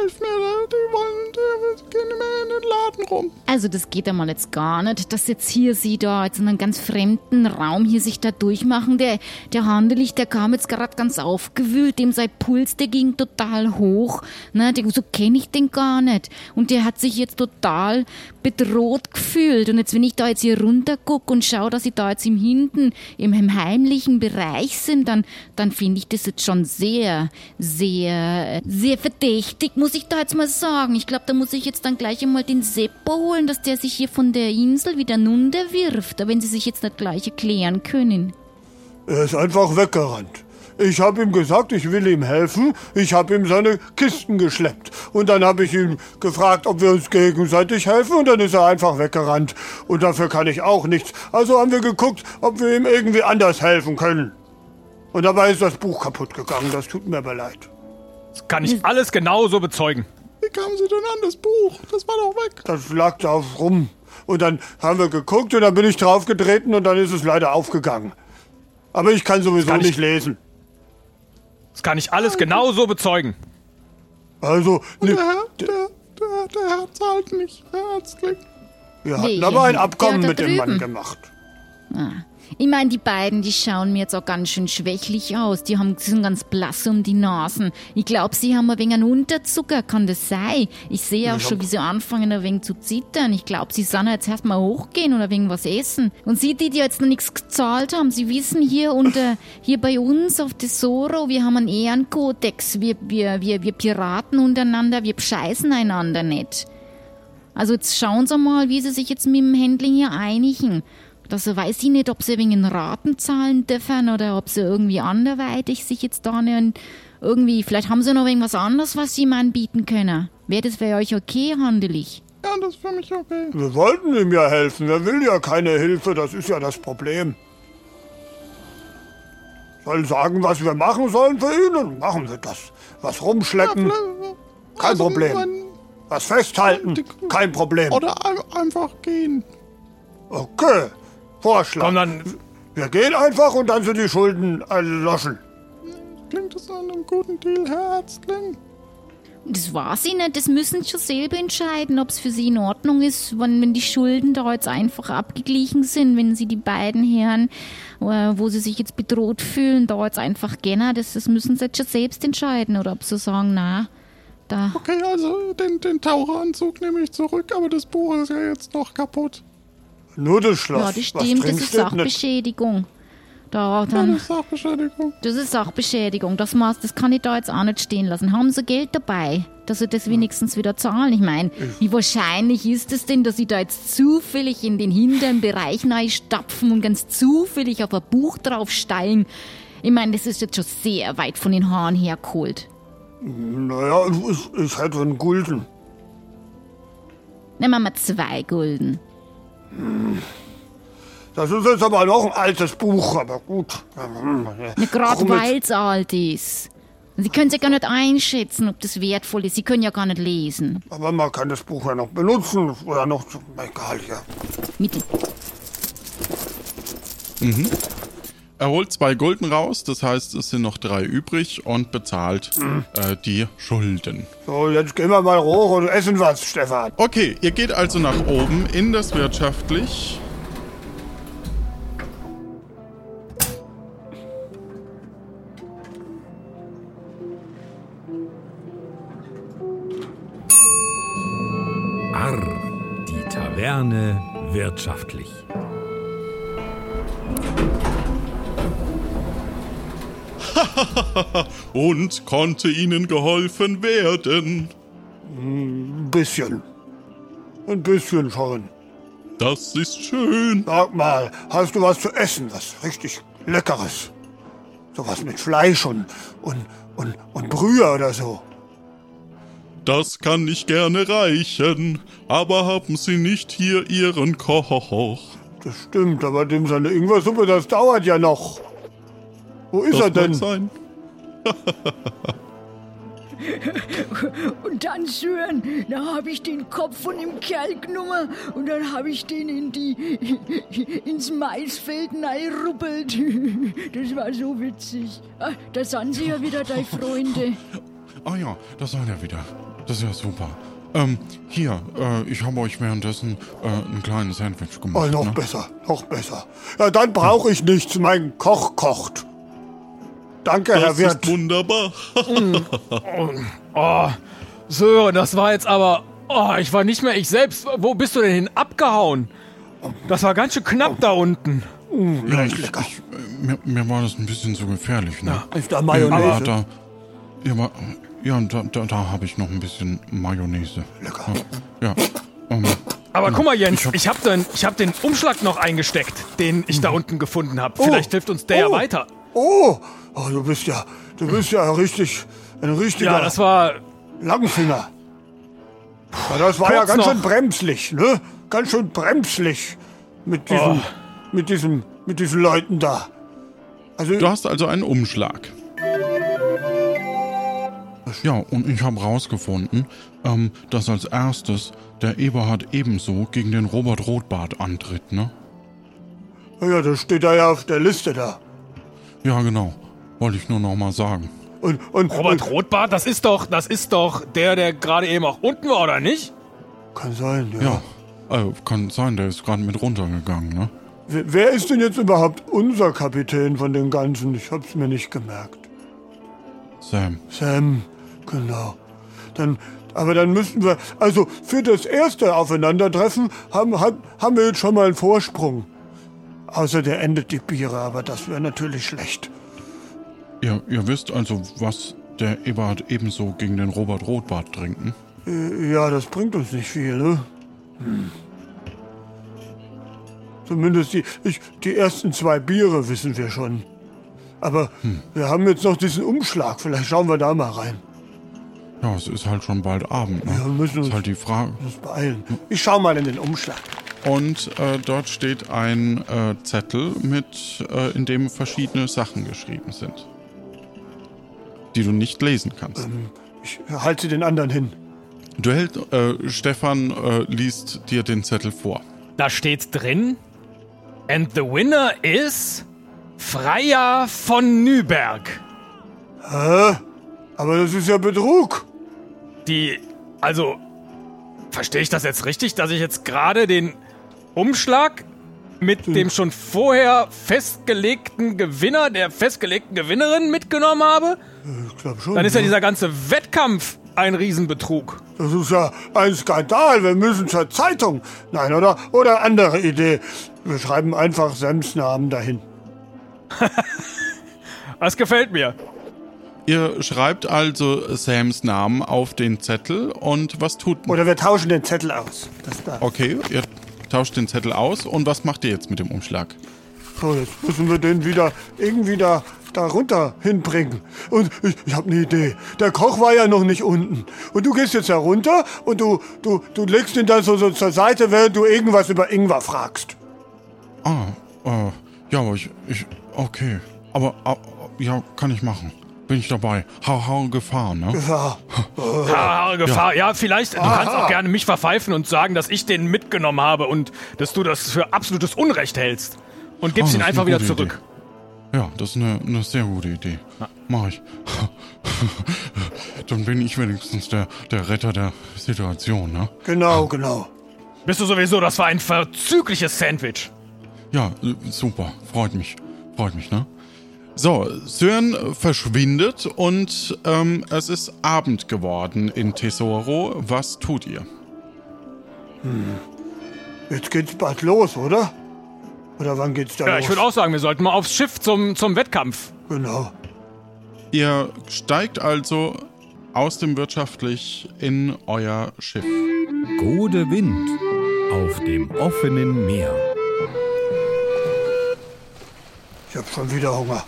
hilf mir, die wollen, die gehen immer in den Laden rum. Also das geht einmal jetzt gar nicht, dass jetzt hier sie da jetzt in einem ganz fremden Raum hier sich da durchmachen. Der, der Handelig, der kam jetzt gerade ganz aufgewühlt, dem sein Puls, der ging total hoch. Ne, der, so kenne ich den gar nicht. Und der hat sich jetzt total bedroht gefühlt. Und jetzt, wenn ich da jetzt hier runter gucke und schaue, dass sie da jetzt im Hinten, im, im heimlichen Bereich sind, dann, dann finde ich das jetzt schon sehr, sehr, sehr verdächtig, muss ich da jetzt mal sagen. Ich glaube, da muss ich jetzt dann gleich einmal den Seppo holen, dass der sich hier von der Insel wieder nunter wirft, wenn sie sich jetzt nicht gleich erklären können. Er ist einfach weggerannt. Ich habe ihm gesagt, ich will ihm helfen. Ich habe ihm seine Kisten geschleppt. Und dann habe ich ihn gefragt, ob wir uns gegenseitig helfen. Und dann ist er einfach weggerannt. Und dafür kann ich auch nichts. Also haben wir geguckt, ob wir ihm irgendwie anders helfen können. Und dabei ist das Buch kaputt gegangen. Das tut mir aber leid. Das kann ich alles genauso bezeugen. Wie kamen sie denn an das Buch? Das war doch weg. Das lag da rum. Und dann haben wir geguckt und dann bin ich draufgetreten und dann ist es leider aufgegangen. Aber ich kann sowieso kann ich- nicht lesen. Das kann ich alles genauso bezeugen. Also, ne, der, Herr, der, der, der Herr zahlt nicht, Herr Ärztling. wir hatten aber ein Abkommen mit dem Mann drüben. Gemacht. Ich meine, die beiden, die schauen mir jetzt auch ganz schön schwächlich aus. Die haben, sind ganz blass um die Nasen. Ich glaube, sie haben ein wenig einen Unterzucker. Kann das sein? Ich sehe auch schon, wie sie anfangen, ein wenig zu zittern. Ich glaube, sie sollen jetzt erstmal hochgehen oder wegen was essen. Und sie, die, die jetzt noch nichts gezahlt haben, sie wissen hier unter, hier bei uns auf Tesoro, wir haben einen Ehrenkodex. Wir, wir, wir, wir Piraten untereinander, wir bescheißen einander nicht. Also jetzt schauen Sie mal, wie Sie sich jetzt mit dem Händling hier einigen. Das weiß ich nicht, ob Sie wegen Raten zahlen dürfen oder ob Sie irgendwie anderweitig sich jetzt da nicht irgendwie, vielleicht haben Sie noch irgendwas anderes, was Sie ihm anbieten können. Wäre das für euch okay, handelig? Ja, das ist für mich okay. Wir wollten ihm ja helfen. Er will ja keine Hilfe, das ist ja das Problem. Soll sagen, was wir machen sollen für ihn und machen wir das. Was rumschleppen, kein Also, Problem. Was festhalten, kein Problem. Oder ein, einfach gehen. Okay, Vorschlag. Komm dann, Wir gehen einfach und dann sind die Schulden erloschen. Klingt das an einem guten Deal, Herr Ärztling? Das weiß ich nicht, das müssen Sie schon selber entscheiden, ob es für Sie in Ordnung ist, wenn, wenn die Schulden da jetzt einfach abgeglichen sind, wenn Sie die beiden Herren, äh, wo Sie sich jetzt bedroht fühlen, da jetzt einfach gehen, das, das müssen Sie jetzt schon selbst entscheiden, oder ob Sie sagen, na, da... Okay, also den, den Taucheranzug nehme ich zurück, aber das Buch ist ja jetzt noch kaputt. Nur das Schloss. Ja, das stimmt, das ist nicht. Sachbeschädigung. Da, Ja, dann, das ist Sachbeschädigung. das ist Sachbeschädigung. Das, maß, das kann ich da jetzt auch nicht stehen lassen. Haben Sie Geld dabei, dass Sie das wenigstens wieder zahlen? Ich meine, wie wahrscheinlich ist es denn, dass Sie da jetzt zufällig in den hinteren Bereich stapfen und ganz zufällig auf ein Buch draufsteigen? Ich meine, das ist jetzt schon sehr weit von den Haaren hergeholt. Naja, ich, ich hätte einen Gulden. Nehmen wir mal zwei Gulden. Das ist jetzt aber noch ein altes Buch, aber gut. Na, gerade weil es alt ist. Sie können ja gar nicht einschätzen, ob das wertvoll ist. Sie können ja gar nicht lesen. Aber man kann das Buch ja noch benutzen oder noch. Egal, ja. Mit, Er holt zwei Gulden raus, das heißt, es sind noch drei übrig und bezahlt äh, die Schulden. So, jetzt gehen wir mal hoch und essen was, Stefan. Okay, ihr geht also nach oben in das wirtschaftlich. Arr, die Taverne wirtschaftlich. (laughs) Und konnte ihnen geholfen werden. Ein bisschen. Ein bisschen schon. Das ist schön. Sag mal, hast du was zu essen? Was richtig Leckeres? Sowas mit Fleisch und, und, und, und Brühe oder so. Das kann nicht gerne reichen. Aber haben Sie nicht hier Ihren Koch? Das stimmt, aber dem seine Ingwersuppe, das dauert ja noch. Wo ist Das er denn? sein. (laughs) Und dann, Sören, da habe ich den Kopf von dem Kerl genommen und dann habe ich den in die, (laughs) ins Maisfeld reinruppelt. (laughs) Das war so witzig. Ah, da sind sie ja wieder, deine Freunde. Ah ja, das soll er wieder. Das ist ja super. Ähm, hier, äh, ich habe euch währenddessen äh, ein kleines Sandwich Oh, gemacht. noch ne? besser, noch besser. Ja, dann brauche ich nichts. Mein Koch kocht. Danke, Herr Das Wirt. ist wunderbar. (laughs) oh, Sören, das war jetzt aber, oh, ich war nicht mehr ich selbst. Wo bist du denn hin abgehauen? Das war ganz schön knapp da unten. ja, ich, ich, mir, mir war das ein bisschen zu gefährlich, ne? Ist da Ja, Mayonnaise? da, ja, aber, ja, da, da, da habe ich noch ein bisschen Mayonnaise. Lecker. Ja, ähm, Aber guck mal, Jens, Ich hab- ich hab, den, ich hab den Umschlag noch eingesteckt, den ich da unten gefunden habe. Vielleicht hilft uns der ja Oh. weiter. Oh, oh, du bist ja, du bist ja richtig, ein richtiger Ja, das war. Langfinger. Ja, das war ja ganz noch. schön bremslich, ne? Ganz schön bremslich mit diesem, mit diesem, mit diesen Leuten da. Also, du hast also einen Umschlag. Ja, und ich habe rausgefunden, ähm, dass als erstes der Eberhard ebenso gegen den Robert Rotbart antritt, ne? ja, das steht da ja auf der Liste da. Ja, genau. Wollte ich nur noch mal sagen. Und, und, Robert und, Rotbart, das ist doch, das ist doch der, der gerade eben auch unten war, oder nicht? Kann sein, ja. Ja, äh, kann sein, der ist gerade mit runtergegangen, ne? Wer, wer ist denn jetzt überhaupt unser Kapitän von dem Ganzen? Ich hab's mir nicht gemerkt. Sam. Sam, genau. Dann, aber dann müssten wir, also für das erste Aufeinandertreffen haben, haben, haben wir jetzt schon mal einen Vorsprung. Außer der endet die Biere, aber das wäre natürlich schlecht. Ihr, ihr wisst also, was der Eberhard ebenso gegen den Robert Rotbart trinken? Äh, Ja, das bringt uns nicht viel, ne? Hm. Zumindest die, ich, die ersten zwei Biere wissen wir schon. Aber wir haben jetzt noch diesen Umschlag. Vielleicht schauen wir da mal rein. Ja, es ist halt schon bald Abend, ne? Wir müssen uns ist halt die Frage. uns beeilen. Ich schau mal in den Umschlag. Und äh, dort steht ein äh, Zettel mit, äh, in dem verschiedene Sachen geschrieben sind, die du nicht lesen kannst. Ich halte den anderen hin. Du hältst, äh, Stefan äh, liest dir den Zettel vor. Da steht drin, and the winner is Freya von Nüberg. Hä? Aber das ist ja Betrug. Die, also, verstehe ich das jetzt richtig, dass ich jetzt gerade den Umschlag mit dem schon vorher festgelegten Gewinner, der festgelegten Gewinnerin mitgenommen habe? Ich glaube schon. Dann ist ja ne? dieser ganze Wettkampf ein Riesenbetrug. Das ist ja ein Skandal. Wir müssen zur Zeitung. Nein, oder? Oder andere Idee. Wir schreiben einfach Sams Namen dahin. (laughs) Das gefällt mir. Ihr schreibt also Sams Namen auf den Zettel und was tut. Oder wir tauschen den Zettel aus. Das da. Okay, ihr tauscht den Zettel aus und was macht ihr jetzt mit dem Umschlag? So, jetzt müssen wir den wieder irgendwie da, da runter hinbringen. Und ich, ich habe eine Idee. Der Koch war ja noch nicht unten. Und du gehst jetzt herunter und du, du, du legst ihn dann so, so zur Seite, während du irgendwas über Ingwer fragst. Ah, äh, ja, aber ich, ich, okay. Aber, ah, ja, kann ich machen. Bin ich dabei. Hau, hau, Gefahr, ne? Ja, Ah, Gefahr. Ja, vielleicht, du kannst auch gerne mich verpfeifen und sagen, dass ich den mitgenommen habe und dass du das für absolutes Unrecht hältst. Und gibst Oh, ihn einfach wieder zurück. Ja, das ist eine, eine sehr gute Idee. Mach ich. (laughs) Dann bin ich wenigstens der, der Retter der Situation, ne? genau, genau. Bist du sowieso, das war ein verzügliches Sandwich. Ja, super. Freut mich. Freut mich, ne? So, Sören verschwindet und ähm, es ist Abend geworden in Tesoro. Was tut ihr? Jetzt geht's bald los, oder? Oder wann geht's da Ja, los? ich würde auch sagen, wir sollten mal aufs Schiff zum, zum Wettkampf. Genau. Ihr steigt also aus dem Wirtschaftlich in euer Schiff. Gode Wind auf dem offenen Meer. Ich hab schon wieder Hunger.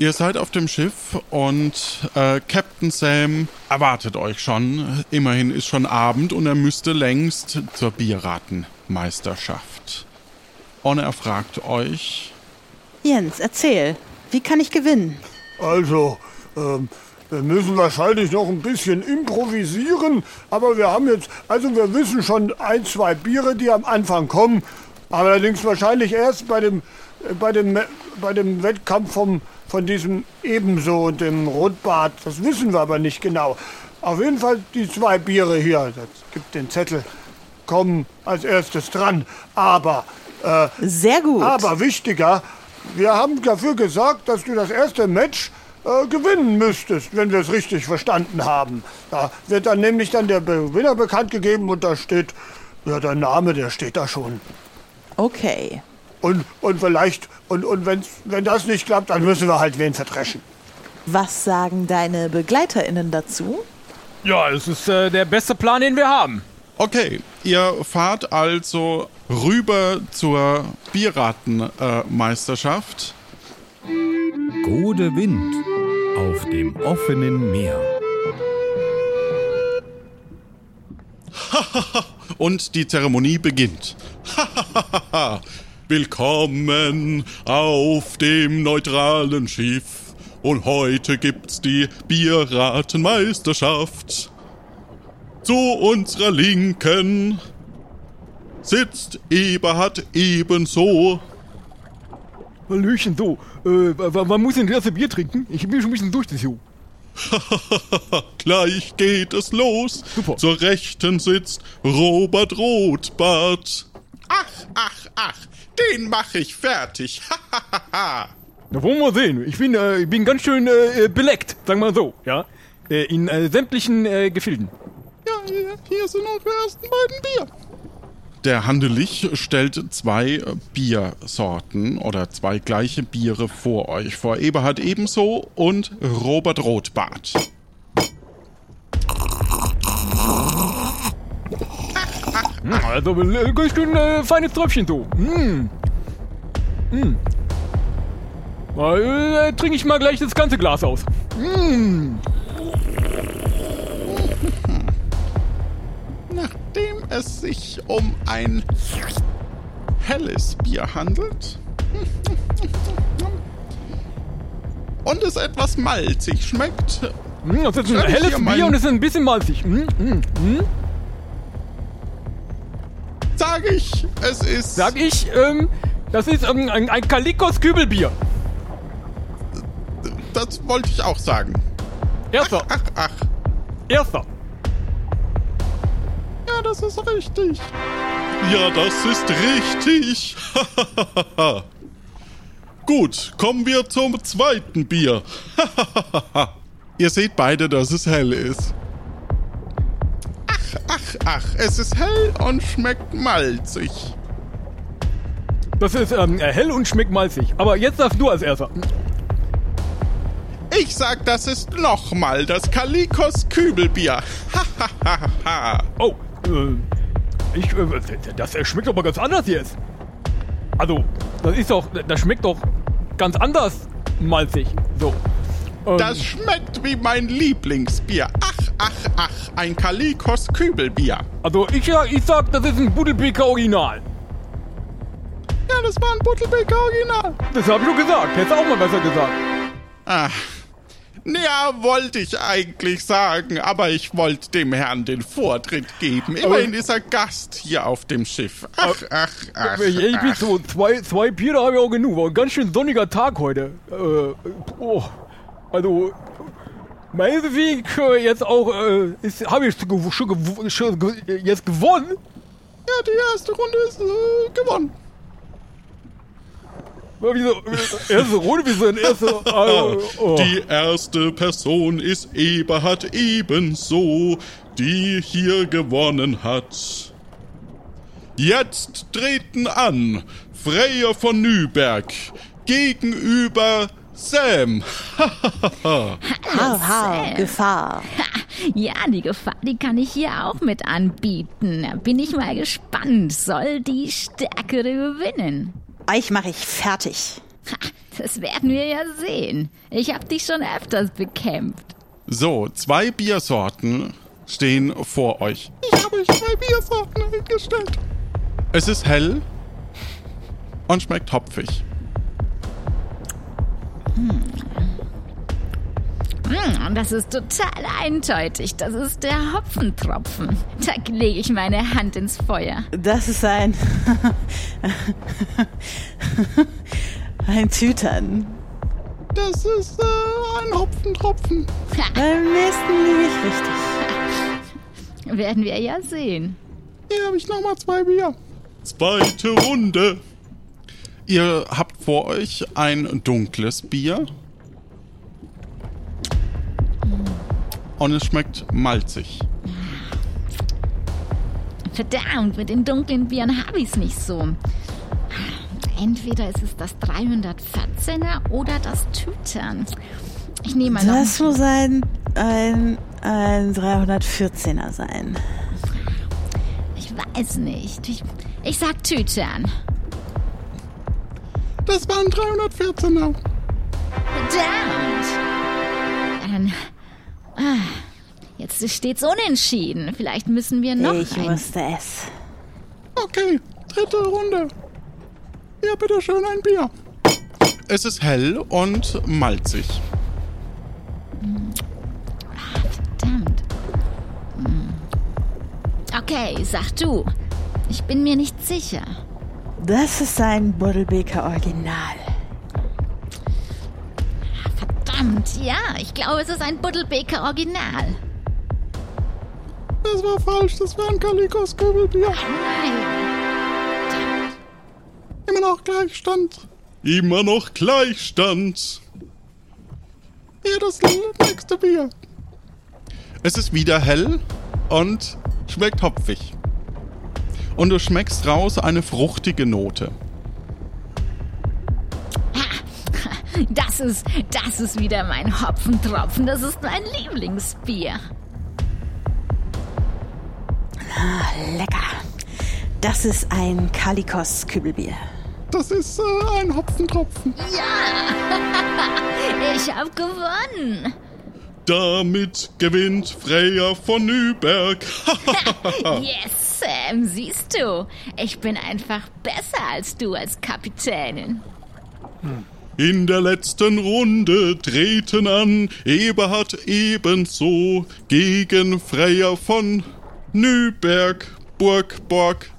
Ihr seid auf dem Schiff und äh, Captain Sam erwartet euch schon. Immerhin ist schon Abend und er müsste längst zur Bierratenmeisterschaft. Und er fragt euch, Jens, erzähl. Wie kann ich gewinnen? Also, ähm, wir müssen wahrscheinlich noch ein bisschen improvisieren, aber wir haben jetzt, also wir wissen schon ein, zwei Biere, die am Anfang kommen, allerdings wahrscheinlich erst bei dem, äh, bei dem, bei dem Wettkampf vom, von diesem Ebenso und dem Rotbart, das wissen wir aber nicht genau. Auf jeden Fall die zwei Biere hier, das gibt den Zettel, kommen als erstes dran, aber äh, Sehr gut. aber wichtiger, wir haben dafür gesorgt, dass du das erste Match äh, gewinnen müsstest, wenn wir es richtig verstanden haben. Da wird dann nämlich dann der Gewinner bekannt gegeben und da steht, ja, der Name, der steht da schon. Okay. Und, und vielleicht, und, und wenn's, wenn das nicht klappt, dann müssen wir halt wen verdreschen. Was sagen deine BegleiterInnen dazu? Ja, es ist äh, der beste Plan, den wir haben. okay, ihr fahrt also rüber zur Bierratenmeisterschaft. Gode Wind auf dem offenen Meer. (laughs) und die Zeremonie beginnt. (laughs) Willkommen auf dem neutralen Schiff. Und heute gibt's die Bierratenmeisterschaft. Zu unserer Linken sitzt Eberhard ebenso. Hallöchen, du. Äh, wann muss ich denn das Bier trinken? Ich bin schon ein bisschen durch das Jahr. (laughs) Gleich geht es los. Super. Zur Rechten sitzt Robert Rotbart. Ach, ach, ach, den mach ich fertig. (laughs) Da wollen wir sehen. Ich bin, äh, ich bin ganz schön äh, beleckt, sagen wir mal so, ja. Äh, in äh, sämtlichen äh, Gefilden. Ja, hier, hier sind unsere ersten beiden Bier. Der Handelich stellt zwei äh, Biersorten oder zwei gleiche Biere vor euch. Vor Eberhard ebenso und Robert Rotbart. Also, äh, ganz schön äh, feines Tröpfchen so. Mm. Mm. Äh, trinke ich mal gleich das ganze Glas aus. Mm. Nachdem es sich um ein helles Bier handelt und es etwas malzig schmeckt, Mm, Das ist ein helles Bier und es ist ein bisschen malzig. Mm, mm, mm. Sage ich, es ist Sag ich, ähm, das ist ähm, ein, ein Kalikos Kübelbier. das wollte ich auch sagen. Erster, Ach, ach, erster. ja, das ist richtig. Ja, das ist richtig. (laughs) Gut, kommen wir zum zweiten Bier. (laughs) Ihr seht beide, dass es hell ist. Ach, ach, es ist hell und schmeckt malzig. Das ist ähm, hell und schmeckt malzig. Aber jetzt darfst du als erster. Ich sag, das ist nochmal das Kalikos Kübelbier. Oh, äh, ich, äh, das äh, schmeckt aber ganz anders jetzt. Also, das ist doch, das schmeckt doch ganz anders malzig. So. Ähm, Das schmeckt wie mein Lieblingsbier. Ach, ach, ach, ein Kalikos Kübelbier. also, ich, sag- ich sag, das ist ein Budelbeker Original. Ja, das war ein Buttelbeker Original. Das habe ich doch gesagt. Hättest du auch mal besser gesagt. Ah. Ja, wollte ich eigentlich sagen, aber ich wollte dem Herrn den Vortritt geben. Immerhin ist er Gast hier auf dem Schiff. Ach, ach, ach. Ich, ich bin ach. so, zwei, zwei Bier, da habe ich auch genug. War ein ganz schön sonniger Tag heute. Äh, oh, also, meinetwegen äh, jetzt auch, äh, ist- habe ich schon, gew- schon gew- jetzt gewonnen. Ja, die erste Runde ist äh, gewonnen. Ja, Wieso, äh, erste Runde, wieso ein erster, also, (laughs) oh. Die erste Person ist Eberhard ebenso, die hier gewonnen hat. Jetzt treten an Freya von Nüberg gegenüber Sam. Hau, hau, Gefahr. (laughs) Ja, die Gefahr, die kann ich hier auch mit anbieten. Da bin ich mal gespannt. Soll die Stärkere gewinnen? Euch mache ich fertig. Ha, das werden wir ja sehen. Ich habe dich schon öfters bekämpft. So, zwei Biersorten stehen vor euch. Ich habe euch zwei Biersorten eingestellt. Es ist hell und schmeckt hopfig. Hm, und das ist total eindeutig. Das ist der Hopfentropfen. Da lege ich meine Hand ins Feuer. Das ist ein. (laughs) ein Tütern. Das ist äh, ein Hopfentropfen. Beim nächsten liege ich richtig. Werden wir ja sehen. Hier habe ich nochmal zwei Bier. Zweite Runde. Ihr habt vor euch ein dunkles Bier. Und es schmeckt malzig. Verdammt, mit den dunklen Bieren habe ich es nicht so. Entweder ist es das 314er oder das Tütern. Ich nehme mal noch. Das muss ein, ein, ein 314er sein. Ich weiß nicht. Ich, ich sag Tütern. Das war ein 314er. Verdammt. Dann. Ah, jetzt steht's unentschieden. Vielleicht müssen wir noch ich ein. wusste es. Okay, dritte Runde. Ja, bitteschön, ein Bier. Es ist hell und malzig. Verdammt. Hm. Okay, sag du. Ich bin mir nicht sicher. Das ist ein Buddelbeker Original. Verdammt. Ja, ich glaube, es ist ein Buddelbeker Original. Das war falsch, das war ein Kalikos Kübelbier. Nein. Immer noch Gleichstand. Immer noch Gleichstand. Hier das nächste Bier. Es ist wieder hell und schmeckt hopfig. Und du schmeckst raus eine fruchtige Note. Das ist, das ist wieder mein Hopfentropfen. Das ist mein Lieblingsbier. Lecker. Das ist ein Kalikos Kübelbier. Das ist äh, ein Hopfentropfen. (laughs) Ich hab gewonnen. Damit gewinnt Freya von Nüberg. (laughs) Yes, Sam, siehst du. Ich bin einfach besser als du als Kapitänin. In der letzten Runde treten an Eberhard ebenso gegen Freya von Nüberg, Burg, Borg.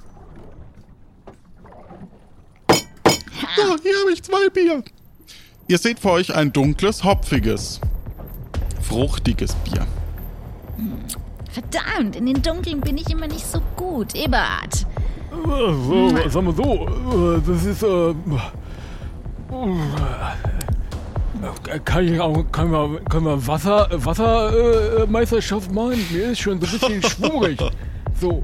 Ja, hier habe ich zwei Bier. Ihr seht vor euch ein dunkles, hopfiges, fruchtiges Bier. Verdammt, in den Dunkeln bin ich immer nicht so gut. Eberhard. So, sagen wir so, äh, das ist, äh, äh, kann ich auch, kann man, kann man Wasser, Wassermeisterschaft machen? Mir ist schon so ein bisschen (laughs) schwurig. So.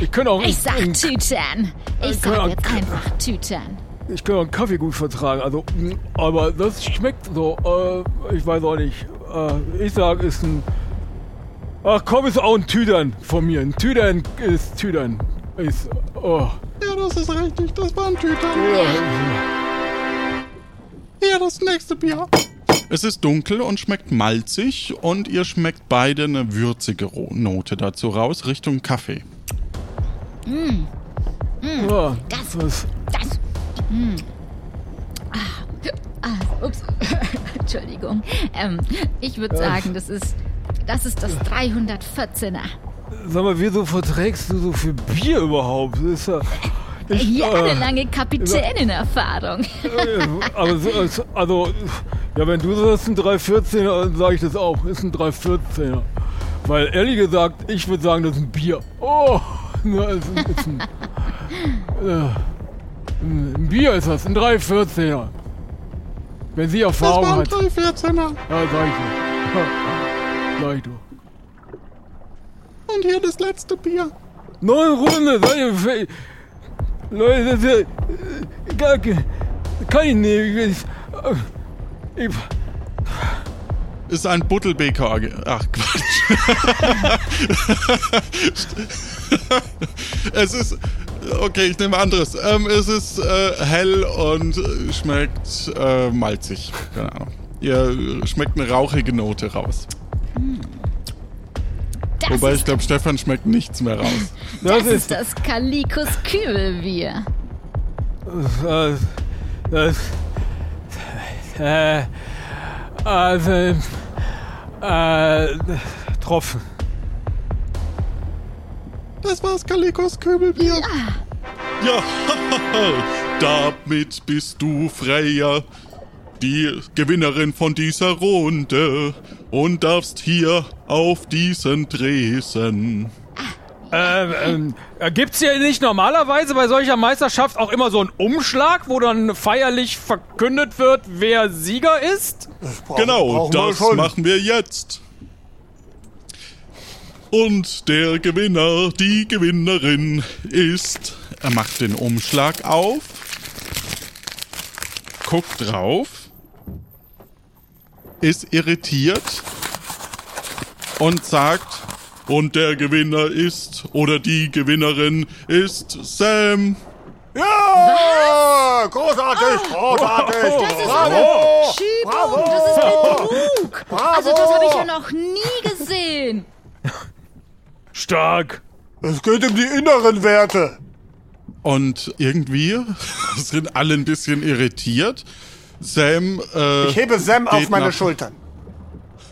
Ich kann auch, Ich sag Tütern. Ich sag auch- jetzt einfach Tütern. ich kann auch einen Kaffee gut vertragen, also, mh, aber das schmeckt so, äh, ich weiß auch nicht. Äh, ich sag, ist ein, ach komm, ist auch ein Tüdern von mir. Ein Tüdern ist Tüdern. Ist, oh. Ja, das ist richtig, das war ein Tüter. Ja, Hier das nächste Bier. Es ist dunkel und schmeckt malzig und ihr schmeckt beide eine würzige Note dazu raus, Richtung Kaffee. ja, Das, das, das. Hm. Ah, ah, ups. (laughs) Entschuldigung. Ähm, ich würde sagen, das ist, das ist das 314er. Sag mal, wieso verträgst du so viel Bier überhaupt? Das ist ja. Ich, äh, Jahrelange Kapitänin-Erfahrung. äh, aber so, als- also, ja, wenn du sagst, ein 314er, dann sage ich das auch. Ist ein 314er. Weil ehrlich gesagt, ich würde sagen, das ist ein Bier. Oh, (laughs) na, ist ein, ist ein, äh, ein Bier ist das, ein 314er. Wenn sie Das Erfahrung war ein hat. 314er. Ja, sag ich dir. Dir. Und hier das letzte Bier. Neun Runde, seid Leute, das ist ja, äh, gar ke- kann ich Ist ein Buttelbeker. Ach, Quatsch. (laughs) es ist. Okay, ich nehme anderes. Ähm, es ist äh, hell und äh, schmeckt äh, malzig. Keine Ahnung. Ihr schmeckt eine rauchige Note raus. Das, Wobei ich glaube, Stefan schmeckt nichts mehr raus. (laughs) das das ist das Kalikus Kübelbier. das, das, äh, also, äh, Tropfen. Das war's, Kalikos Kübelbier. Ja, (laughs) damit bist du Freya, die Gewinnerin von dieser Runde und darfst hier auf diesen Tresen. Ähm, ähm, äh, gibt's hier nicht normalerweise bei solcher Meisterschaft auch immer so einen Umschlag, wo dann feierlich verkündet wird, wer Sieger ist? Brauchen- Genau, brauchen wir das schon. machen wir jetzt. Und der Gewinner, die Gewinnerin ist. Er macht den Umschlag auf, guckt drauf, ist irritiert und sagt, und der Gewinner ist, oder die Gewinnerin ist Sam. Ja! Großartig, großartig! Bravo! Schiebung, das ist Betrug. Also das habe ich ja noch nie gesehen. Stark. Es geht um die inneren Werte. Und irgendwie (laughs) sind alle ein bisschen irritiert. Sam, äh, Ich hebe Sam auf meine nach- Schultern.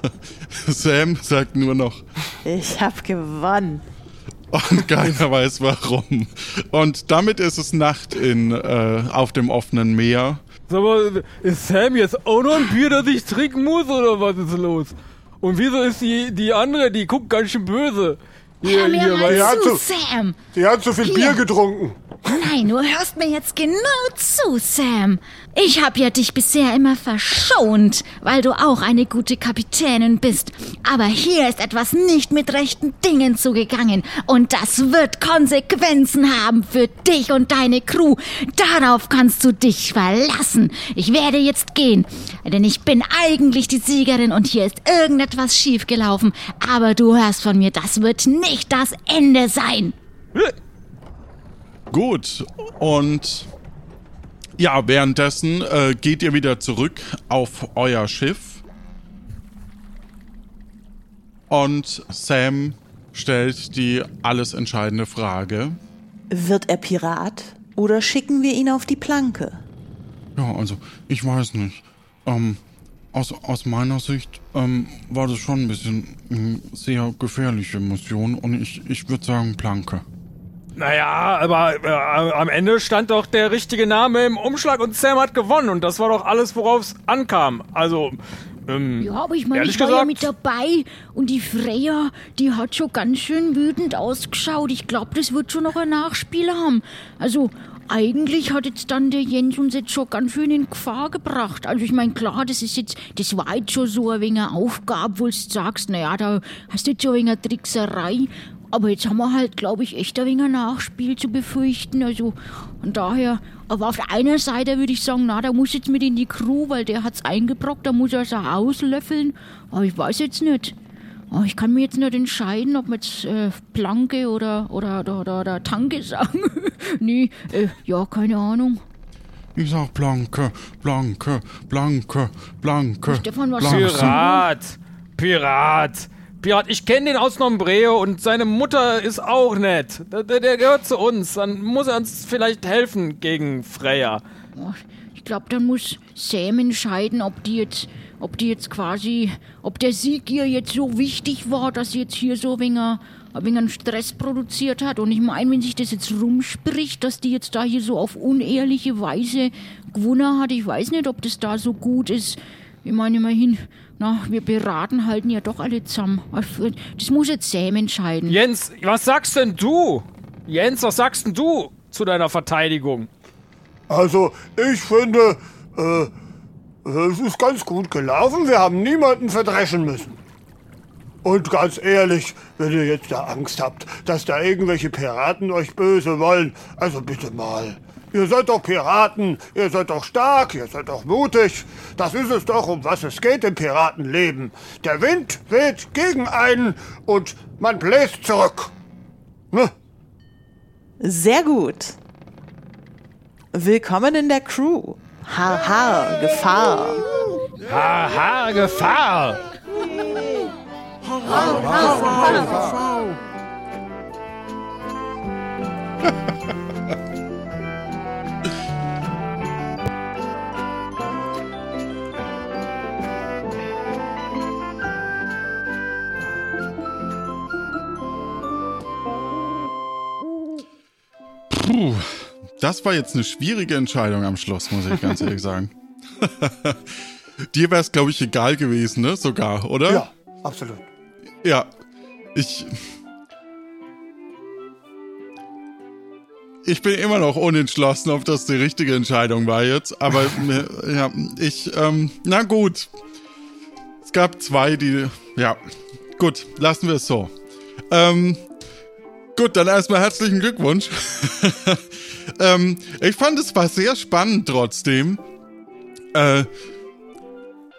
(laughs) Sam sagt nur noch, Ich hab gewonnen. Und keiner weiß warum. Und damit ist es Nacht in, äh, auf dem offenen Meer. Sag mal, ist Sam jetzt auch noch ein Bier, das ich trinken muss, oder was ist los? Und wieso ist die, die andere, die guckt ganz schön böse? Hör mir hier, mal zu, zu- Sam. Die hat zu viel Hier. Bier getrunken. Nein, du hörst mir jetzt genau zu, Sam. Ich hab ja dich bisher immer verschont, weil du auch eine gute Kapitänin bist. Aber hier ist etwas nicht mit rechten Dingen zugegangen. Und das wird Konsequenzen haben für dich und deine Crew. Darauf kannst du dich verlassen. Ich werde jetzt gehen, denn ich bin eigentlich die Siegerin und hier ist irgendetwas schiefgelaufen. Aber du hörst von mir, das wird nicht das Ende sein. Gut. Und ja, währenddessen äh, geht ihr wieder zurück auf euer Schiff. Und Sam stellt die alles entscheidende Frage. Wird er Pirat oder schicken wir ihn auf die Planke? Ja, also, ich weiß nicht. Ähm, aus, aus meiner Sicht ähm, war das schon ein bisschen eine sehr gefährliche Mission und ich, ich würde sagen Planke. Naja, aber äh, am Ende stand doch der richtige Name im Umschlag und Sam hat gewonnen und das war doch alles, worauf es ankam. Also, ähm, Ja, aber ich meine, ich war ja gesagt- mit dabei und die Freya, die hat schon ganz schön wütend ausgeschaut. Ich glaube, das wird schon noch ein Nachspiel haben. Also, eigentlich hat jetzt dann der Jens uns jetzt schon ganz schön in Gefahr gebracht. Also, ich meine, klar, das ist jetzt, das war jetzt schon so ein wenig eine Aufgabe, wo du sagst, naja, da hast du jetzt schon ein wenig eine Trickserei. Aber jetzt haben wir halt, glaube ich, echt ein wenig ein Nachspiel zu befürchten. Also, und daher, aber auf der einen Seite würde ich sagen, na, der muss jetzt mit in die Crew, weil der hat's eingebrockt, da muss er es auch auslöffeln. Aber ich weiß jetzt nicht. Aber ich kann mir jetzt nicht entscheiden, ob wir jetzt äh, Planke oder, oder, oder, oder, oder Tanke sagen. (laughs) nee, äh, ja, keine Ahnung. Ich sag Blanke, Blanke, Blanke, Blanke. Stefan, was du? Pirat, Pirat, Pirat. Ich kenne den aus Nombreo und seine Mutter ist auch nett. Der, der, gehört zu uns. Dann muss er uns vielleicht helfen gegen Freya. Ich glaube, dann muss Sam entscheiden, ob die jetzt, ob die jetzt quasi, ob der Sieg ihr jetzt so wichtig war, dass sie jetzt hier so ein wenig, ein wenig einen Stress produziert hat. Und ich meine, wenn sich das jetzt rumspricht, dass die jetzt da hier so auf unehrliche Weise gewonnen hat, ich weiß nicht, ob das da so gut ist. Ich meine immerhin, na, wir beraten halten ja doch alle zusammen. Das muss jetzt Sam entscheiden. Jens, was sagst denn du? Jens, was sagst denn du zu deiner Verteidigung? Also, ich finde, äh, es ist ganz gut gelaufen. Wir haben niemanden verdreschen müssen. Und ganz ehrlich, wenn ihr jetzt da Angst habt, dass da irgendwelche Piraten euch böse wollen, also bitte mal. Ihr seid doch Piraten, ihr seid doch stark, ihr seid doch mutig. Das ist es doch, um was es geht im Piratenleben. Der Wind weht gegen einen und man bläst zurück. Ne? Sehr gut. Willkommen in der Crew. Har, har, Gefahr. Haha, Gefahr! (laughs) Puh, das war jetzt eine schwierige Entscheidung am Schluss, muss ich ganz ehrlich sagen. (laughs) Dir wäre es, glaube ich, egal gewesen, ne? Sogar, oder? Ja, absolut. Ja, ich. Ich bin immer noch unentschlossen, ob das die richtige Entscheidung war jetzt. Aber (laughs) ja, ich, ähm, na gut. Es gab zwei, die, ja, gut, lassen wir es so. Ähm, gut, dann erstmal herzlichen Glückwunsch. (laughs) ähm, ich fand es war sehr spannend trotzdem. Äh,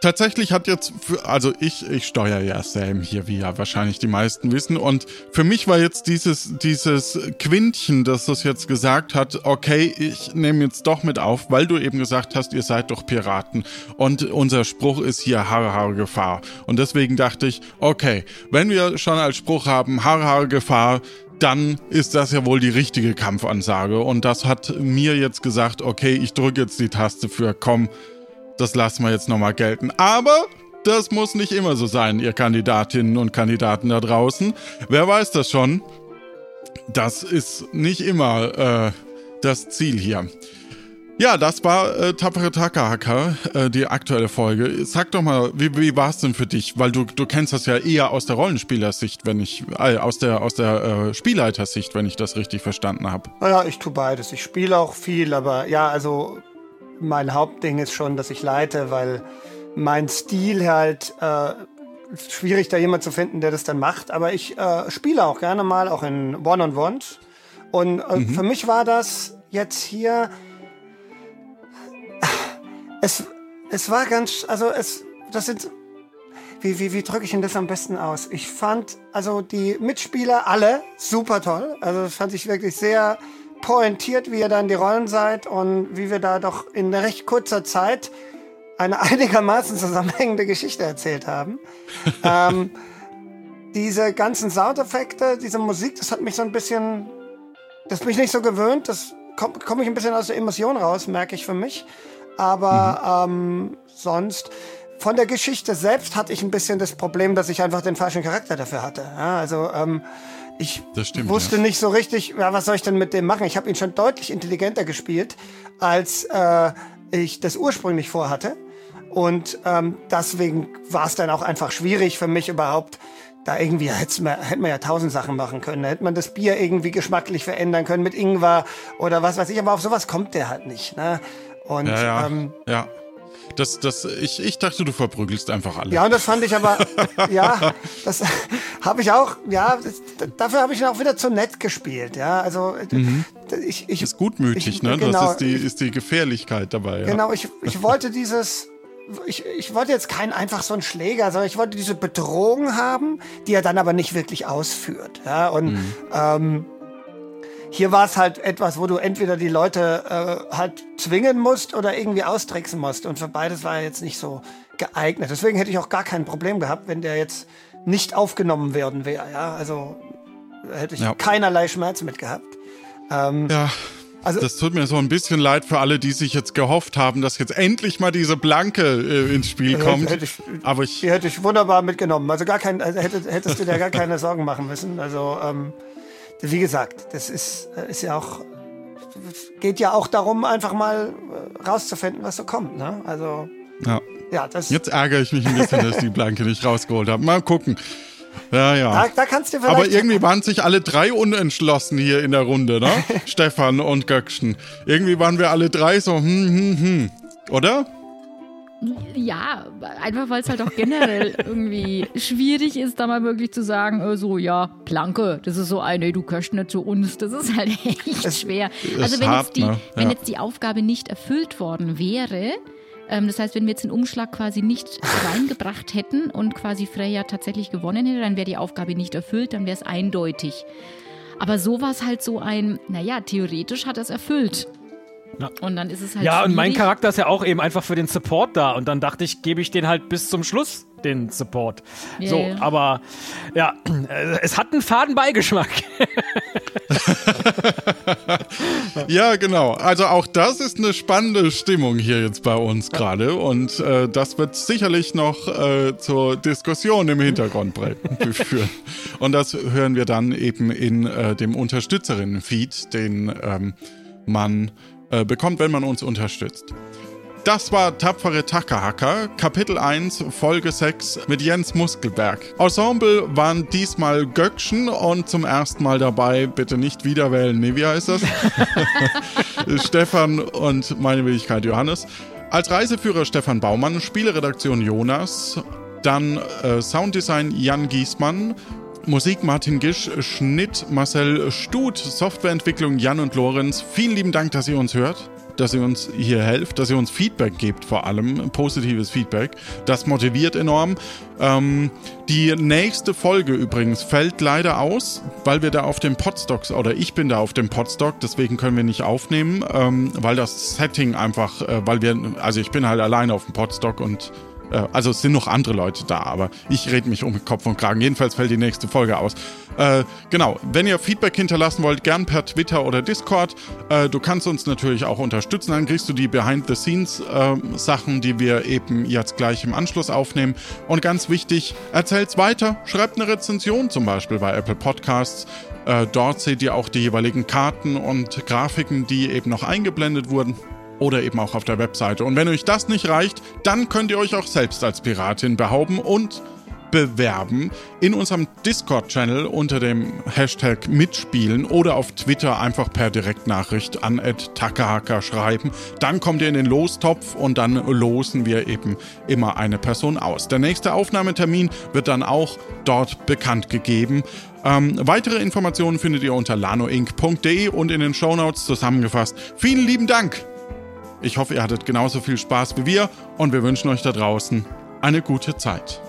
Tatsächlich hat jetzt, für, also ich, ich steuere ja Sam hier, wie ja wahrscheinlich die meisten wissen. Und für mich war jetzt dieses, dieses Quintchen, das das jetzt gesagt hat, okay, ich nehme jetzt doch mit auf, weil du eben gesagt hast, ihr seid doch Piraten. Und unser Spruch ist hier Haare, Haare, Gefahr. Und deswegen dachte ich, okay, wenn wir schon als Spruch haben, Haare, Haare, Gefahr, dann ist das ja wohl die richtige Kampfansage. Und das hat mir jetzt gesagt, okay, ich drücke jetzt die Taste für komm, das lassen wir jetzt nochmal gelten. Aber das muss nicht immer so sein, ihr Kandidatinnen und Kandidaten da draußen. Wer weiß das schon? das ist nicht immer äh, das Ziel hier. Ja, das war äh, Tapfere Takahaka, äh, die aktuelle Folge. Sag doch mal, wie, wie war es denn für dich? Weil du, du kennst das ja eher aus der Rollenspielersicht, wenn ich, äh, aus der, aus der äh, Spielleitersicht, wenn ich das richtig verstanden habe. Naja, ich tue beides. Ich spiele auch viel, aber ja, also mein Hauptding ist schon, dass ich leite, weil mein Stil halt äh, schwierig, da jemand zu finden, der das dann macht. Aber ich äh, spiele auch gerne mal, auch in One-on-Ones. Und äh, mhm. für mich war das jetzt hier es, es war ganz, also es, das sind, wie, wie, wie drücke ich denn das am besten aus? Ich fand, also die Mitspieler alle super toll. Also das fand ich wirklich sehr pointiert, wie ihr da in die Rollen seid und wie wir da doch in recht kurzer Zeit eine (laughs) einigermaßen zusammenhängende Geschichte erzählt haben. (laughs) ähm, diese ganzen Soundeffekte, diese Musik, das hat mich so ein bisschen, das bin ich nicht so gewöhnt, das komme komm ich ein bisschen aus der Emotion raus, merke ich für mich. Aber mhm. ähm, sonst von der Geschichte selbst hatte ich ein bisschen das Problem, dass ich einfach den falschen Charakter dafür hatte. Ja, also ähm, ich stimmt, wusste ja. nicht so richtig, ja, was soll ich denn mit dem machen? Ich habe ihn schon deutlich intelligenter gespielt, als äh, ich das ursprünglich vorhatte. Und ähm, deswegen war es dann auch einfach schwierig für mich überhaupt, da irgendwie hätte man, hätte man ja tausend Sachen machen können. Da hätte man das Bier irgendwie geschmacklich verändern können mit Ingwer oder was weiß ich. Aber auf sowas kommt der halt nicht. Ne? Und ja, ja. Ähm, ja. Das, das, ich, ich dachte, du verprügelst einfach alle. Ja, und das fand ich aber, (laughs) ja, das (laughs) habe ich auch, ja, das, dafür habe ich ihn auch wieder zu nett gespielt, ja, also mhm. ich, ich ist gutmütig, ich, ne? Genau, das ist die, ist die Gefährlichkeit dabei. Ja. Genau, ich, ich wollte dieses, ich, ich wollte jetzt keinen einfach so einen Schläger, sondern ich wollte diese Bedrohung haben, die er dann aber nicht wirklich ausführt, ja, und mhm. ähm, hier war es halt etwas, wo du entweder die Leute äh, halt zwingen musst oder irgendwie austricksen musst. Und für beides war er jetzt nicht so geeignet. Deswegen hätte ich auch gar kein Problem gehabt, wenn der jetzt nicht aufgenommen werden wäre. Ja, also hätte ich ja. keinerlei Schmerz mit gehabt. Ähm, ja. Also, das tut mir so ein bisschen leid für alle, die sich jetzt gehofft haben, dass jetzt endlich mal diese Blanke äh, ins Spiel kommt. Hätte ich, Aber ich, die hätte ich wunderbar mitgenommen. Also gar kein, also hättest, hättest du dir gar keine Sorgen machen müssen. Also ähm, wie gesagt, das ist, äh, ist ja auch, geht ja auch darum, einfach mal äh, rauszufinden, was so kommt. Ne? Also, ja. ja das Jetzt ärgere ich mich ein bisschen, dass ich die Blanke nicht rausgeholt habe. Mal gucken. Ja, ja. Da, da kannst du vielleicht Aber irgendwie waren sich alle drei unentschlossen hier in der Runde, ne? (laughs) Stefan und Göckchen. Irgendwie waren wir alle drei so, hm, hm, hm. Oder? Ja, einfach weil es halt auch generell (laughs) irgendwie schwierig ist, da mal wirklich zu sagen, äh, so, ja, Planke, das ist so eine, du köchst nicht zu uns. Das ist halt (laughs) echt es, schwer. Also wenn, hart, jetzt die, ne? ja. wenn jetzt die Aufgabe nicht erfüllt worden wäre, ähm, das heißt, wenn wir jetzt den Umschlag quasi nicht reingebracht hätten und quasi Freya tatsächlich gewonnen hätte, dann wäre die Aufgabe nicht erfüllt, dann wäre es eindeutig. Aber so war es halt so ein, naja, theoretisch hat er es erfüllt. Ja. Und dann ist es halt. Ja, schwierig. und mein Charakter ist ja auch eben einfach für den Support da. Und dann dachte ich, gebe ich den halt bis zum Schluss den Support. Yeah, so, yeah. aber ja, es hat einen faden Beigeschmack. (laughs) ja, genau. Also auch das ist eine spannende Stimmung hier jetzt bei uns gerade. Und äh, das wird sicherlich noch äh, zur Diskussion im Hintergrund (laughs) führen. Und das hören wir dann eben in äh, dem Unterstützerinnen-Feed, den ähm, man äh, bekommt, wenn man uns unterstützt. Das war Tapfere Tackerhacker, Kapitel 1, Folge 6 mit Jens Muskelberg. Ensemble waren diesmal Göckchen und zum ersten Mal dabei, bitte nicht wiederwählen, nee, wie heißt das? (laughs) (laughs) Stefan und meine Wenigkeit Johannes. Als Reiseführer Stefan Baumann, Spieleredaktion Jonas, dann äh, Sounddesign Jan Giesmann, Musik Martin Gisch, Schnitt Marcel Stut, Softwareentwicklung Jan und Lorenz. Vielen lieben Dank, dass ihr uns hört, dass ihr uns hier helft, dass ihr uns Feedback gebt, vor allem positives Feedback. Das motiviert enorm. Ähm, die nächste Folge übrigens fällt leider aus, weil wir da auf dem Podstocks oder ich bin da auf dem Podstock, deswegen können wir nicht aufnehmen, ähm, weil das Setting einfach, äh, weil wir, also ich bin halt alleine auf dem Podstock und Äh, also es sind noch andere Leute da, aber ich rede mich um Kopf und Kragen. Jedenfalls fällt die nächste Folge aus. Äh, genau, wenn ihr Feedback hinterlassen wollt, gern per Twitter oder Discord. Äh, du kannst uns natürlich auch unterstützen. Dann kriegst du die Behind-the-Scenes-Sachen, äh, die wir eben jetzt gleich im Anschluss aufnehmen. Und ganz wichtig, erzählt's weiter. Schreibt eine Rezension zum Beispiel bei Apple Podcasts. Äh, dort seht ihr auch die jeweiligen Karten und Grafiken, die eben noch eingeblendet wurden oder eben auch auf der Webseite. Und wenn euch das nicht reicht, dann könnt ihr euch auch selbst als Piratin behaupten und bewerben in unserem Discord-Channel unter dem Hashtag mitspielen oder auf Twitter einfach per Direktnachricht an Takahaka schreiben. Dann kommt ihr in den Lostopf und dann losen wir eben immer eine Person aus. Der nächste Aufnahmetermin wird dann auch dort bekannt gegeben. Ähm, weitere Informationen findet ihr unter lanoinc.de und in den Shownotes zusammengefasst. Vielen lieben Dank! Ich hoffe, ihr hattet genauso viel Spaß wie wir und wir wünschen euch da draußen eine gute Zeit.